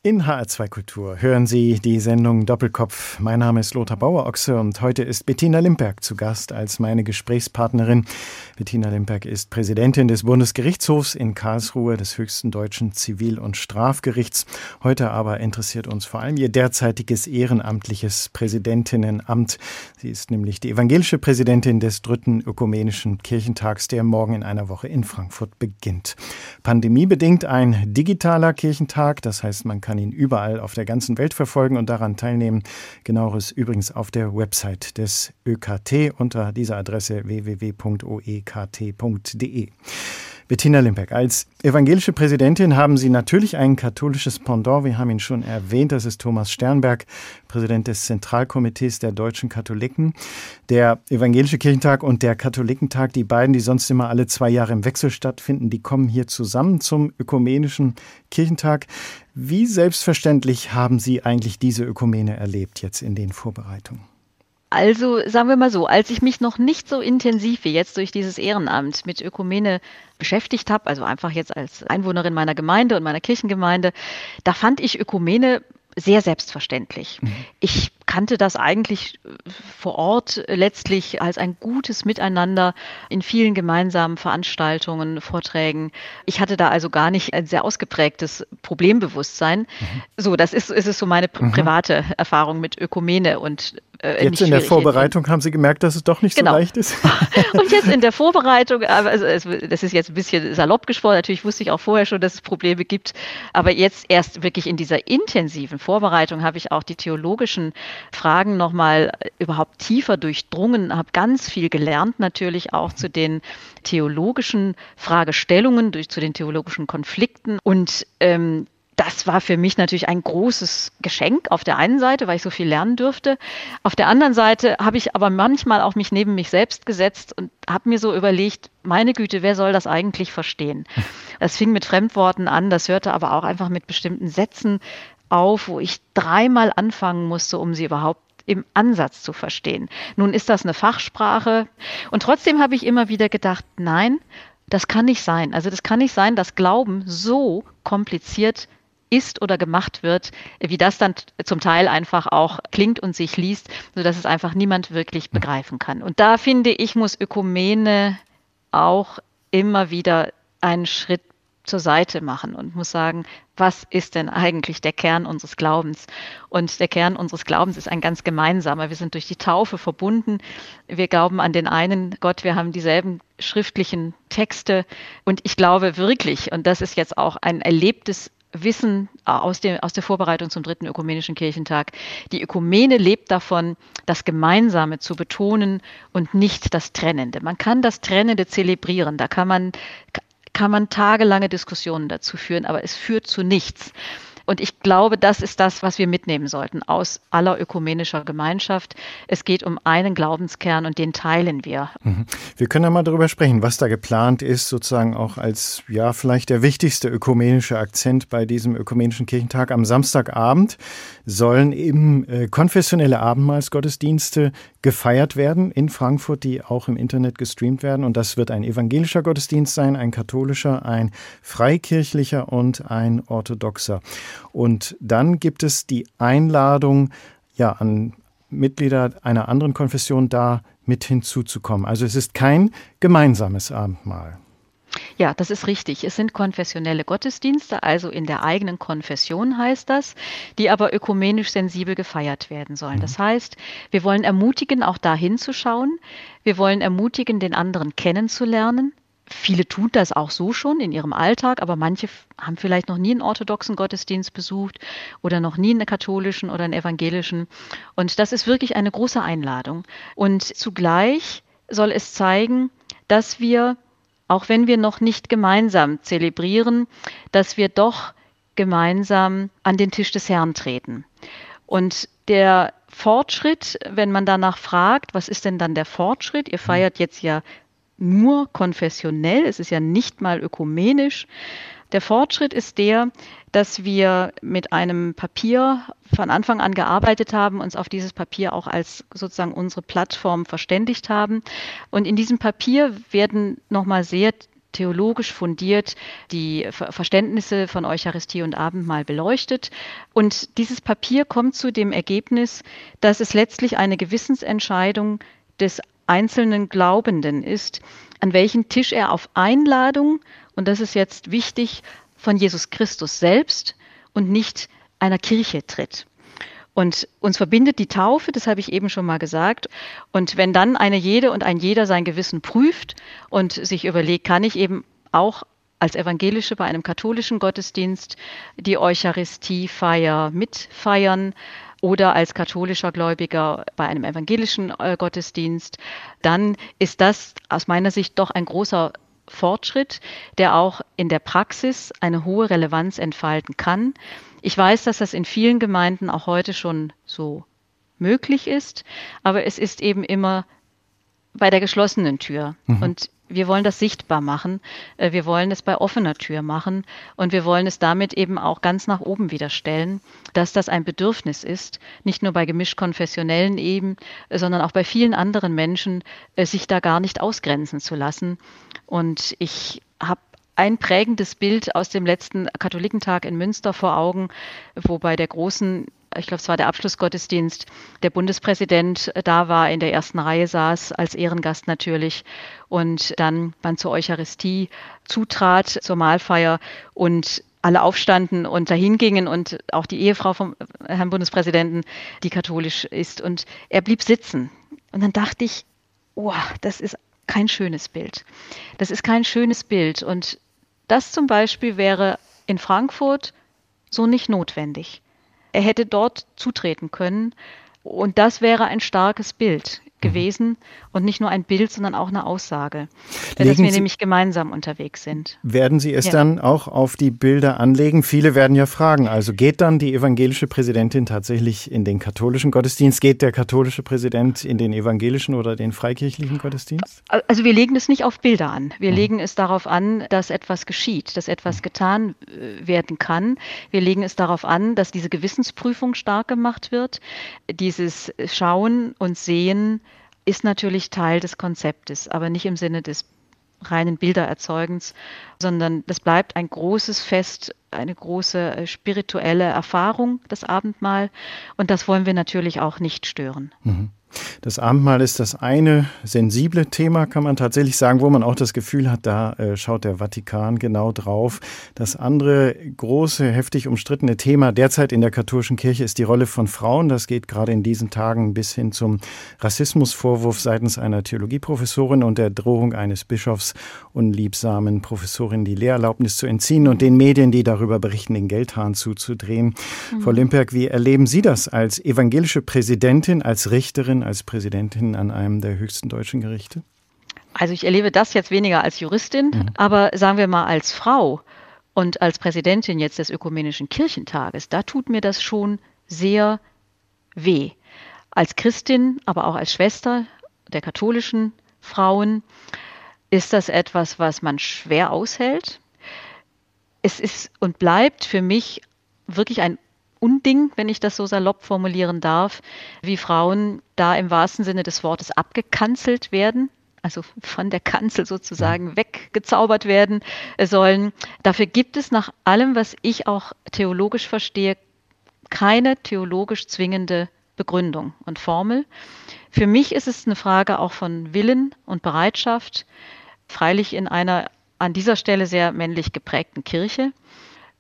In HR2 Kultur hören Sie die Sendung Doppelkopf. Mein Name ist Lothar Bauer-Ochse und heute ist Bettina Limberg zu Gast als meine Gesprächspartnerin. Bettina Limberg ist Präsidentin des Bundesgerichtshofs in Karlsruhe, des höchsten deutschen Zivil- und Strafgerichts. Heute aber interessiert uns vor allem ihr derzeitiges ehrenamtliches Präsidentinnenamt. Sie ist nämlich die evangelische Präsidentin des dritten ökumenischen Kirchentags, der morgen in einer Woche in Frankfurt beginnt. Pandemiebedingt ein digitaler Kirchentag, das heißt, man kann ihn überall auf der ganzen Welt verfolgen und daran teilnehmen. Genaueres übrigens auf der Website des ÖKT unter dieser Adresse www.oekt.de. Bettina Limbeck, als evangelische Präsidentin haben Sie natürlich ein katholisches Pendant. Wir haben ihn schon erwähnt. Das ist Thomas Sternberg, Präsident des Zentralkomitees der deutschen Katholiken. Der Evangelische Kirchentag und der Katholikentag, die beiden, die sonst immer alle zwei Jahre im Wechsel stattfinden, die kommen hier zusammen zum ökumenischen Kirchentag. Wie selbstverständlich haben Sie eigentlich diese Ökumene erlebt jetzt in den Vorbereitungen? Also sagen wir mal so, als ich mich noch nicht so intensiv wie jetzt durch dieses Ehrenamt mit Ökumene beschäftigt habe, also einfach jetzt als Einwohnerin meiner Gemeinde und meiner Kirchengemeinde, da fand ich Ökumene sehr selbstverständlich. Mhm. Ich kannte das eigentlich äh, vor Ort letztlich als ein gutes Miteinander in vielen gemeinsamen Veranstaltungen, Vorträgen. Ich hatte da also gar nicht ein sehr ausgeprägtes Problembewusstsein. Mhm. So, das ist, ist es so meine mhm. private Erfahrung mit Ökumene und äh, Jetzt in der Vorbereitung haben Sie gemerkt, dass es doch nicht genau. so leicht ist. (laughs) Und jetzt in der (laughs) Vorbereitung, also das ist jetzt ein bisschen salopp gesprochen, natürlich wusste ich auch vorher schon, dass es Probleme gibt, aber jetzt erst wirklich in dieser intensiven Vorbereitung habe ich auch die theologischen Fragen nochmal überhaupt tiefer durchdrungen, habe ganz viel gelernt, natürlich auch zu den theologischen Fragestellungen, durch, zu den theologischen Konflikten und ähm, das war für mich natürlich ein großes Geschenk auf der einen Seite, weil ich so viel lernen durfte. Auf der anderen Seite habe ich aber manchmal auch mich neben mich selbst gesetzt und habe mir so überlegt, meine Güte, wer soll das eigentlich verstehen? Das fing mit Fremdworten an, das hörte aber auch einfach mit bestimmten Sätzen auf, wo ich dreimal anfangen musste, um sie überhaupt im Ansatz zu verstehen. Nun ist das eine Fachsprache und trotzdem habe ich immer wieder gedacht, nein, das kann nicht sein. Also das kann nicht sein, dass Glauben so kompliziert ist oder gemacht wird, wie das dann zum Teil einfach auch klingt und sich liest, sodass es einfach niemand wirklich begreifen kann. Und da finde ich, muss Ökumene auch immer wieder einen Schritt zur Seite machen und muss sagen, was ist denn eigentlich der Kern unseres Glaubens? Und der Kern unseres Glaubens ist ein ganz gemeinsamer. Wir sind durch die Taufe verbunden. Wir glauben an den einen Gott. Wir haben dieselben schriftlichen Texte. Und ich glaube wirklich, und das ist jetzt auch ein erlebtes Wissen aus, dem, aus der Vorbereitung zum dritten ökumenischen Kirchentag. Die Ökumene lebt davon, das Gemeinsame zu betonen und nicht das Trennende. Man kann das Trennende zelebrieren, da kann man, kann man tagelange Diskussionen dazu führen, aber es führt zu nichts. Und ich glaube, das ist das, was wir mitnehmen sollten aus aller ökumenischer Gemeinschaft. Es geht um einen Glaubenskern und den teilen wir. Mhm. Wir können ja mal darüber sprechen, was da geplant ist, sozusagen auch als, ja, vielleicht der wichtigste ökumenische Akzent bei diesem ökumenischen Kirchentag. Am Samstagabend sollen eben äh, konfessionelle Abendmahlsgottesdienste gefeiert werden in Frankfurt, die auch im Internet gestreamt werden. Und das wird ein evangelischer Gottesdienst sein, ein katholischer, ein freikirchlicher und ein orthodoxer. Und dann gibt es die Einladung, ja, an Mitglieder einer anderen Konfession da mit hinzuzukommen. Also es ist kein gemeinsames Abendmahl. Ja, das ist richtig. Es sind konfessionelle Gottesdienste, also in der eigenen Konfession heißt das, die aber ökumenisch sensibel gefeiert werden sollen. Das mhm. heißt, wir wollen ermutigen, auch da hinzuschauen. Wir wollen ermutigen, den anderen kennenzulernen. Viele tun das auch so schon in ihrem Alltag, aber manche haben vielleicht noch nie einen orthodoxen Gottesdienst besucht oder noch nie einen katholischen oder einen evangelischen. Und das ist wirklich eine große Einladung. Und zugleich soll es zeigen, dass wir, auch wenn wir noch nicht gemeinsam zelebrieren, dass wir doch gemeinsam an den Tisch des Herrn treten. Und der Fortschritt, wenn man danach fragt, was ist denn dann der Fortschritt? Ihr feiert jetzt ja nur konfessionell, es ist ja nicht mal ökumenisch. Der Fortschritt ist der, dass wir mit einem Papier von Anfang an gearbeitet haben, uns auf dieses Papier auch als sozusagen unsere Plattform verständigt haben. Und in diesem Papier werden nochmal sehr theologisch fundiert die Verständnisse von Eucharistie und Abendmahl beleuchtet. Und dieses Papier kommt zu dem Ergebnis, dass es letztlich eine Gewissensentscheidung des einzelnen Glaubenden ist, an welchen Tisch er auf Einladung, und das ist jetzt wichtig, von Jesus Christus selbst und nicht einer Kirche tritt. Und uns verbindet die Taufe, das habe ich eben schon mal gesagt. Und wenn dann eine jede und ein jeder sein Gewissen prüft und sich überlegt, kann ich eben auch als Evangelische bei einem katholischen Gottesdienst die Eucharistiefeier mitfeiern oder als katholischer Gläubiger bei einem evangelischen äh, Gottesdienst, dann ist das aus meiner Sicht doch ein großer Fortschritt, der auch in der Praxis eine hohe Relevanz entfalten kann. Ich weiß, dass das in vielen Gemeinden auch heute schon so möglich ist, aber es ist eben immer bei der geschlossenen Tür. Mhm. Und wir wollen das sichtbar machen. Äh, wir wollen es bei offener Tür machen und wir wollen es damit eben auch ganz nach oben wieder stellen, dass das ein Bedürfnis ist, nicht nur bei gemischt konfessionellen eben, sondern auch bei vielen anderen Menschen, äh, sich da gar nicht ausgrenzen zu lassen. Und ich habe ein prägendes Bild aus dem letzten Katholikentag in Münster vor Augen, wo bei der großen ich glaube, es war der Abschlussgottesdienst, der Bundespräsident da war, in der ersten Reihe saß, als Ehrengast natürlich, und dann man zur Eucharistie zutrat, zur Mahlfeier und alle aufstanden und dahin gingen und auch die Ehefrau vom Herrn Bundespräsidenten, die katholisch ist, und er blieb sitzen. Und dann dachte ich, oh, das ist kein schönes Bild. Das ist kein schönes Bild. Und das zum Beispiel wäre in Frankfurt so nicht notwendig. Er hätte dort zutreten können. Und das wäre ein starkes Bild gewesen und nicht nur ein Bild, sondern auch eine Aussage, Legen dass wir Sie, nämlich gemeinsam unterwegs sind. Werden Sie es ja. dann auch auf die Bilder anlegen? Viele werden ja fragen, also geht dann die evangelische Präsidentin tatsächlich in den katholischen Gottesdienst? Geht der katholische Präsident in den evangelischen oder den freikirchlichen Gottesdienst? Also wir legen es nicht auf Bilder an. Wir mhm. legen es darauf an, dass etwas geschieht, dass etwas mhm. getan äh, werden kann. Wir legen es darauf an, dass diese Gewissensprüfung stark gemacht wird, dieses Schauen und Sehen, ist natürlich Teil des Konzeptes, aber nicht im Sinne des reinen Bildererzeugens, sondern das bleibt ein großes Fest, eine große äh, spirituelle Erfahrung, das Abendmahl. Und das wollen wir natürlich auch nicht stören. Mhm. Das Abendmahl ist das eine sensible Thema, kann man tatsächlich sagen, wo man auch das Gefühl hat, da äh, schaut der Vatikan genau drauf. Das andere große, heftig umstrittene Thema derzeit in der katholischen Kirche ist die Rolle von Frauen. Das geht gerade in diesen Tagen bis hin zum Rassismusvorwurf seitens einer Theologieprofessorin und der Drohung eines Bischofs, unliebsamen Professorin die Lehrerlaubnis zu entziehen und den Medien, die darüber berichten, den Geldhahn zuzudrehen. Mhm. Frau Limperk, wie erleben Sie das als evangelische Präsidentin, als Richterin? Als Präsidentin an einem der höchsten deutschen Gerichte? Also ich erlebe das jetzt weniger als Juristin, mhm. aber sagen wir mal als Frau und als Präsidentin jetzt des Ökumenischen Kirchentages, da tut mir das schon sehr weh. Als Christin, aber auch als Schwester der katholischen Frauen ist das etwas, was man schwer aushält. Es ist und bleibt für mich wirklich ein Unding, wenn ich das so salopp formulieren darf, wie Frauen da im wahrsten Sinne des Wortes abgekanzelt werden, also von der Kanzel sozusagen weggezaubert werden sollen. Dafür gibt es nach allem, was ich auch theologisch verstehe, keine theologisch zwingende Begründung und Formel. Für mich ist es eine Frage auch von Willen und Bereitschaft, freilich in einer an dieser Stelle sehr männlich geprägten Kirche.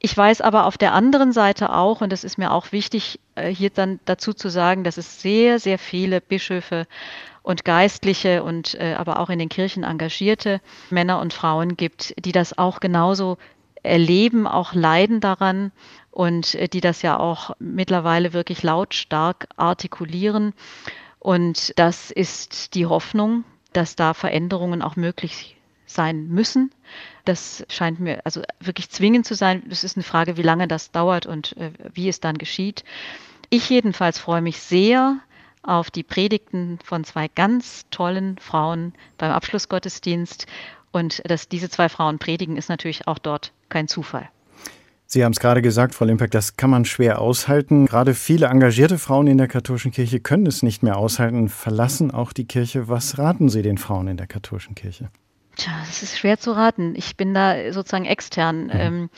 Ich weiß aber auf der anderen Seite auch, und das ist mir auch wichtig, äh, hier dann dazu zu sagen, dass es sehr, sehr viele Bischöfe und Geistliche und äh, aber auch in den Kirchen engagierte Männer und Frauen gibt, die das auch genauso erleben, auch leiden daran und äh, die das ja auch mittlerweile wirklich lautstark artikulieren. Und das ist die Hoffnung, dass da Veränderungen auch möglich sein müssen. Das scheint mir also wirklich zwingend zu sein. Es ist eine Frage, wie lange das dauert und äh, wie es dann geschieht. Ich jedenfalls freue mich sehr auf die Predigten von zwei ganz tollen Frauen beim Abschlussgottesdienst. Und dass diese zwei Frauen predigen, ist natürlich auch dort kein Zufall. Sie haben es gerade gesagt, Frau Limpeck, das kann man schwer aushalten. Gerade viele engagierte Frauen in der katholischen Kirche können es nicht mehr aushalten, verlassen auch die Kirche. Was raten Sie den Frauen in der katholischen Kirche? Tja, das ist schwer zu raten. Ich bin da sozusagen extern. Mhm. Ähm,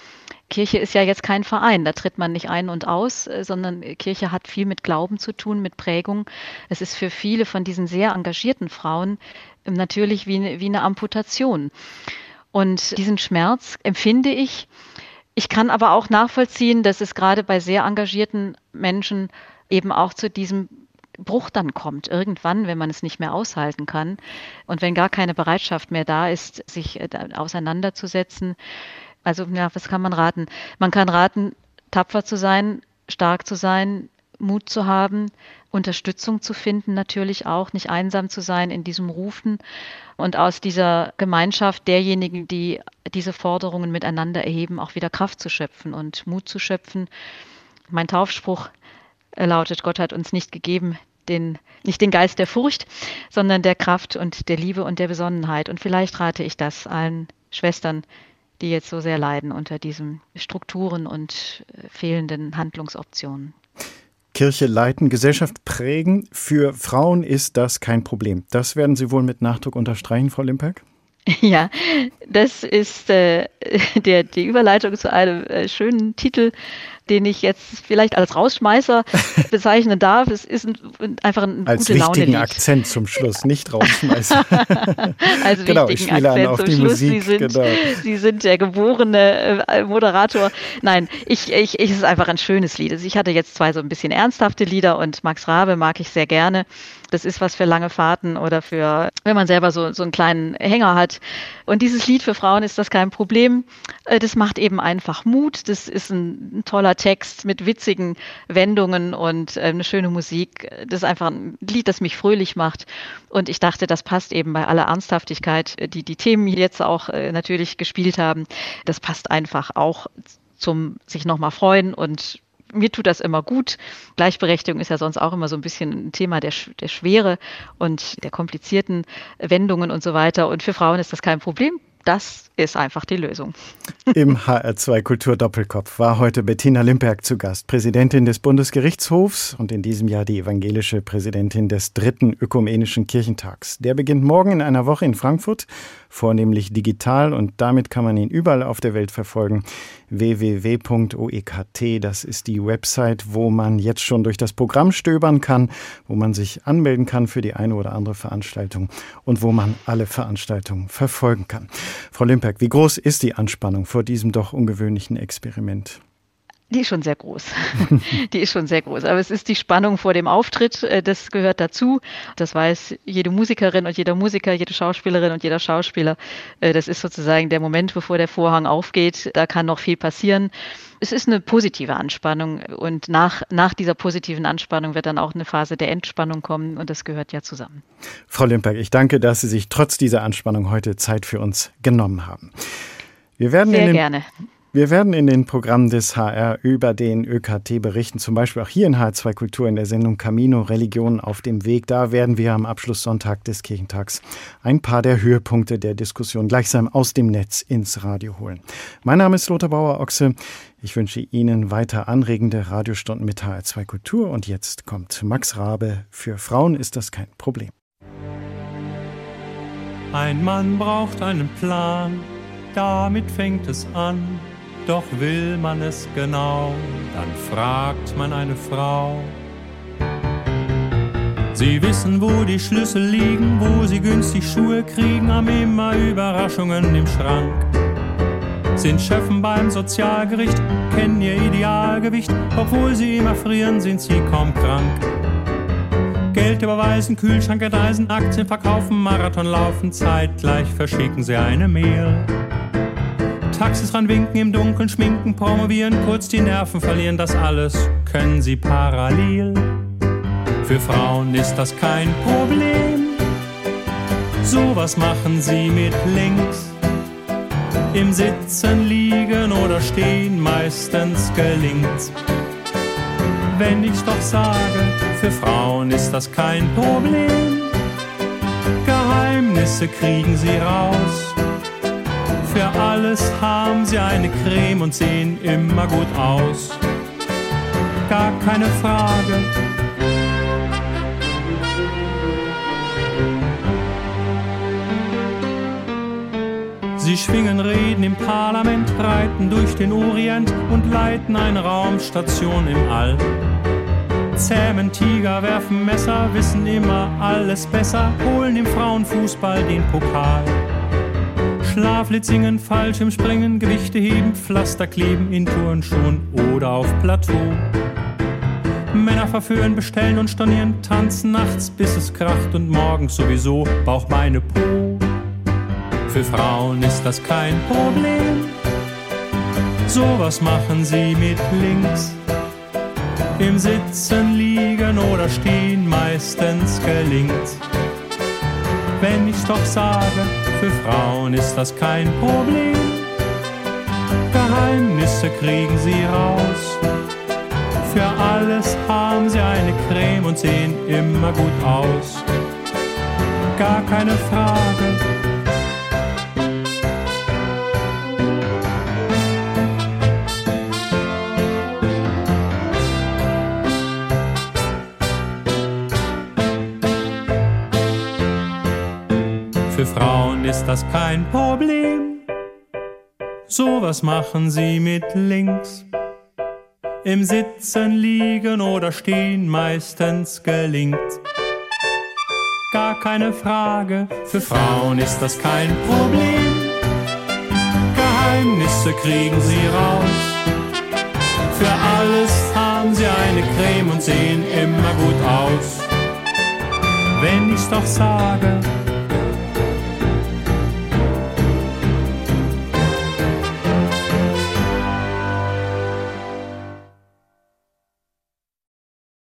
Kirche ist ja jetzt kein Verein, da tritt man nicht ein und aus, äh, sondern Kirche hat viel mit Glauben zu tun, mit Prägung. Es ist für viele von diesen sehr engagierten Frauen ähm, natürlich wie, wie eine Amputation. Und diesen Schmerz empfinde ich. Ich kann aber auch nachvollziehen, dass es gerade bei sehr engagierten Menschen eben auch zu diesem Bruch dann kommt, irgendwann, wenn man es nicht mehr aushalten kann und wenn gar keine Bereitschaft mehr da ist, sich äh, auseinanderzusetzen. Also, ja, was kann man raten? Man kann raten, tapfer zu sein, stark zu sein, Mut zu haben, Unterstützung zu finden, natürlich auch, nicht einsam zu sein in diesem Rufen und aus dieser Gemeinschaft derjenigen, die diese Forderungen miteinander erheben, auch wieder Kraft zu schöpfen und Mut zu schöpfen. Mein Taufspruch lautet, Gott hat uns nicht gegeben, den, nicht den Geist der Furcht, sondern der Kraft und der Liebe und der Besonnenheit. Und vielleicht rate ich das allen Schwestern, die jetzt so sehr leiden unter diesen Strukturen und äh, fehlenden Handlungsoptionen. Kirche leiten, Gesellschaft prägen. Für Frauen ist das kein Problem. Das werden Sie wohl mit Nachdruck unterstreichen, Frau Limperk? (laughs) Ja, das ist äh, (laughs) der, die Überleitung zu einem äh, schönen Titel den ich jetzt vielleicht als Rausschmeißer (laughs) bezeichnen darf. Es ist ein, einfach ein als gute Laune wichtigen Akzent zum Schluss, nicht Rausschmeißer. (laughs) als genau, ich spiele Akzent die Schluss. Musik. Sie sind, genau. Sie sind der geborene äh, Moderator. Nein, ich, ich, ich, es ist einfach ein schönes Lied. Also ich hatte jetzt zwei so ein bisschen ernsthafte Lieder und Max Rabe mag ich sehr gerne. Das ist was für lange Fahrten oder für, wenn man selber so, so einen kleinen Hänger hat. Und dieses Lied für Frauen ist das kein Problem. Äh, das macht eben einfach Mut. Das ist ein, ein toller Text mit witzigen Wendungen und äh, eine schöne Musik. Das ist einfach ein Lied, das mich fröhlich macht. Und ich dachte, das passt eben bei aller Ernsthaftigkeit, äh, die die Themen jetzt auch natürlich gespielt haben. Das passt einfach auch zum sich nochmal freuen und mir tut das immer gut. Gleichberechtigung ist ja sonst auch immer so ein bisschen ein Thema der, der Schwere und der komplizierten Wendungen und so weiter. Und für Frauen ist das kein Problem. Das ist einfach die Lösung. (laughs) Im HR2 Kultur Doppelkopf war heute Bettina Limperk zu Gast, Präsidentin des Bundesgerichtshofs und in diesem Jahr die evangelische Präsidentin des dritten ökumenischen Kirchentags. Der beginnt morgen in einer Woche in Frankfurt, vornehmlich digital und damit kann man ihn überall auf der Welt verfolgen. www.oekt, das ist die Website, wo man jetzt schon durch das Programm stöbern kann, wo man sich anmelden kann für die eine oder andere Veranstaltung und wo man alle Veranstaltungen verfolgen kann. Frau Limperk, wie groß ist die Anspannung vor diesem doch ungewöhnlichen Experiment? Die ist schon sehr groß. (laughs) die ist schon sehr groß. Aber es ist die Spannung vor dem Auftritt, äh, das gehört dazu. Das weiß jede Musikerin und jeder Musiker, jede Schauspielerin und jeder Schauspieler. Äh, das ist sozusagen der Moment, bevor der Vorhang aufgeht. Da kann noch viel passieren. Es ist eine positive Anspannung und nach, nach dieser positiven Anspannung wird dann auch eine Phase der Entspannung kommen und das gehört ja zusammen. Frau Limperg, ich danke, dass Sie sich trotz dieser Anspannung heute Zeit für uns genommen haben. Wir werden Sehr in den, gerne. Wir werden in den Programmen des HR über den ÖKT berichten, zum Beispiel auch hier in H2 Kultur in der Sendung Camino Religion auf dem Weg. Da werden wir am Abschlusssonntag des Kirchentags ein paar der Höhepunkte der Diskussion gleichsam aus dem Netz ins Radio holen. Mein Name ist Lothar Bauer-Ochse. Ich wünsche Ihnen weiter anregende Radiostunden mit HR2 Kultur und jetzt kommt Max Rabe. Für Frauen ist das kein Problem. Ein Mann braucht einen Plan, damit fängt es an doch will man es genau, dann fragt man eine Frau. Sie wissen, wo die Schlüssel liegen, wo sie günstig Schuhe kriegen, haben immer Überraschungen im Schrank. Sind Schöffen beim Sozialgericht, kennen ihr Idealgewicht, obwohl sie immer frieren, sind sie kaum krank. Geld überweisen, Kühlschrank entreisen, Aktien verkaufen, Marathon laufen, zeitgleich verschicken sie eine Mail. Taxis ranwinken, im Dunkeln schminken, promovieren, kurz die Nerven verlieren, das alles können sie parallel. Für Frauen ist das kein Problem. Sowas machen sie mit links. Im Sitzen, Liegen oder Stehen meistens gelingt's. Wenn ich's doch sage, für Frauen ist das kein Problem. Geheimnisse kriegen sie raus für alles haben sie eine Creme und sehen immer gut aus. Gar keine Frage. Sie schwingen Reden im Parlament, reiten durch den Orient und leiten eine Raumstation im All. Zähmen Tiger, werfen Messer, wissen immer alles besser, holen im Frauenfußball den Pokal. Schlaflied singen, Fallschirmspringen, Gewichte heben, Pflaster kleben in Turnschuhen oder auf Plateau. Männer verführen, bestellen und stornieren, tanzen nachts, bis es kracht und morgens sowieso Bauch, Beine, Po. Für Frauen ist das kein Problem. Sowas machen sie mit links. Im Sitzen, Liegen oder Stehen meistens gelingt. Wenn ich's doch sage, für Frauen ist das kein Problem. Geheimnisse kriegen sie raus. Für alles haben sie eine Creme und sehen immer gut aus. Gar keine Frage, ist das kein Problem. Sowas machen sie mit links. Im Sitzen, Liegen oder Stehen meistens gelingt. Gar keine Frage, für Frauen ist das kein Problem. Geheimnisse kriegen sie raus. Für alles haben sie eine Creme und sehen immer gut aus. Wenn ich's doch sage,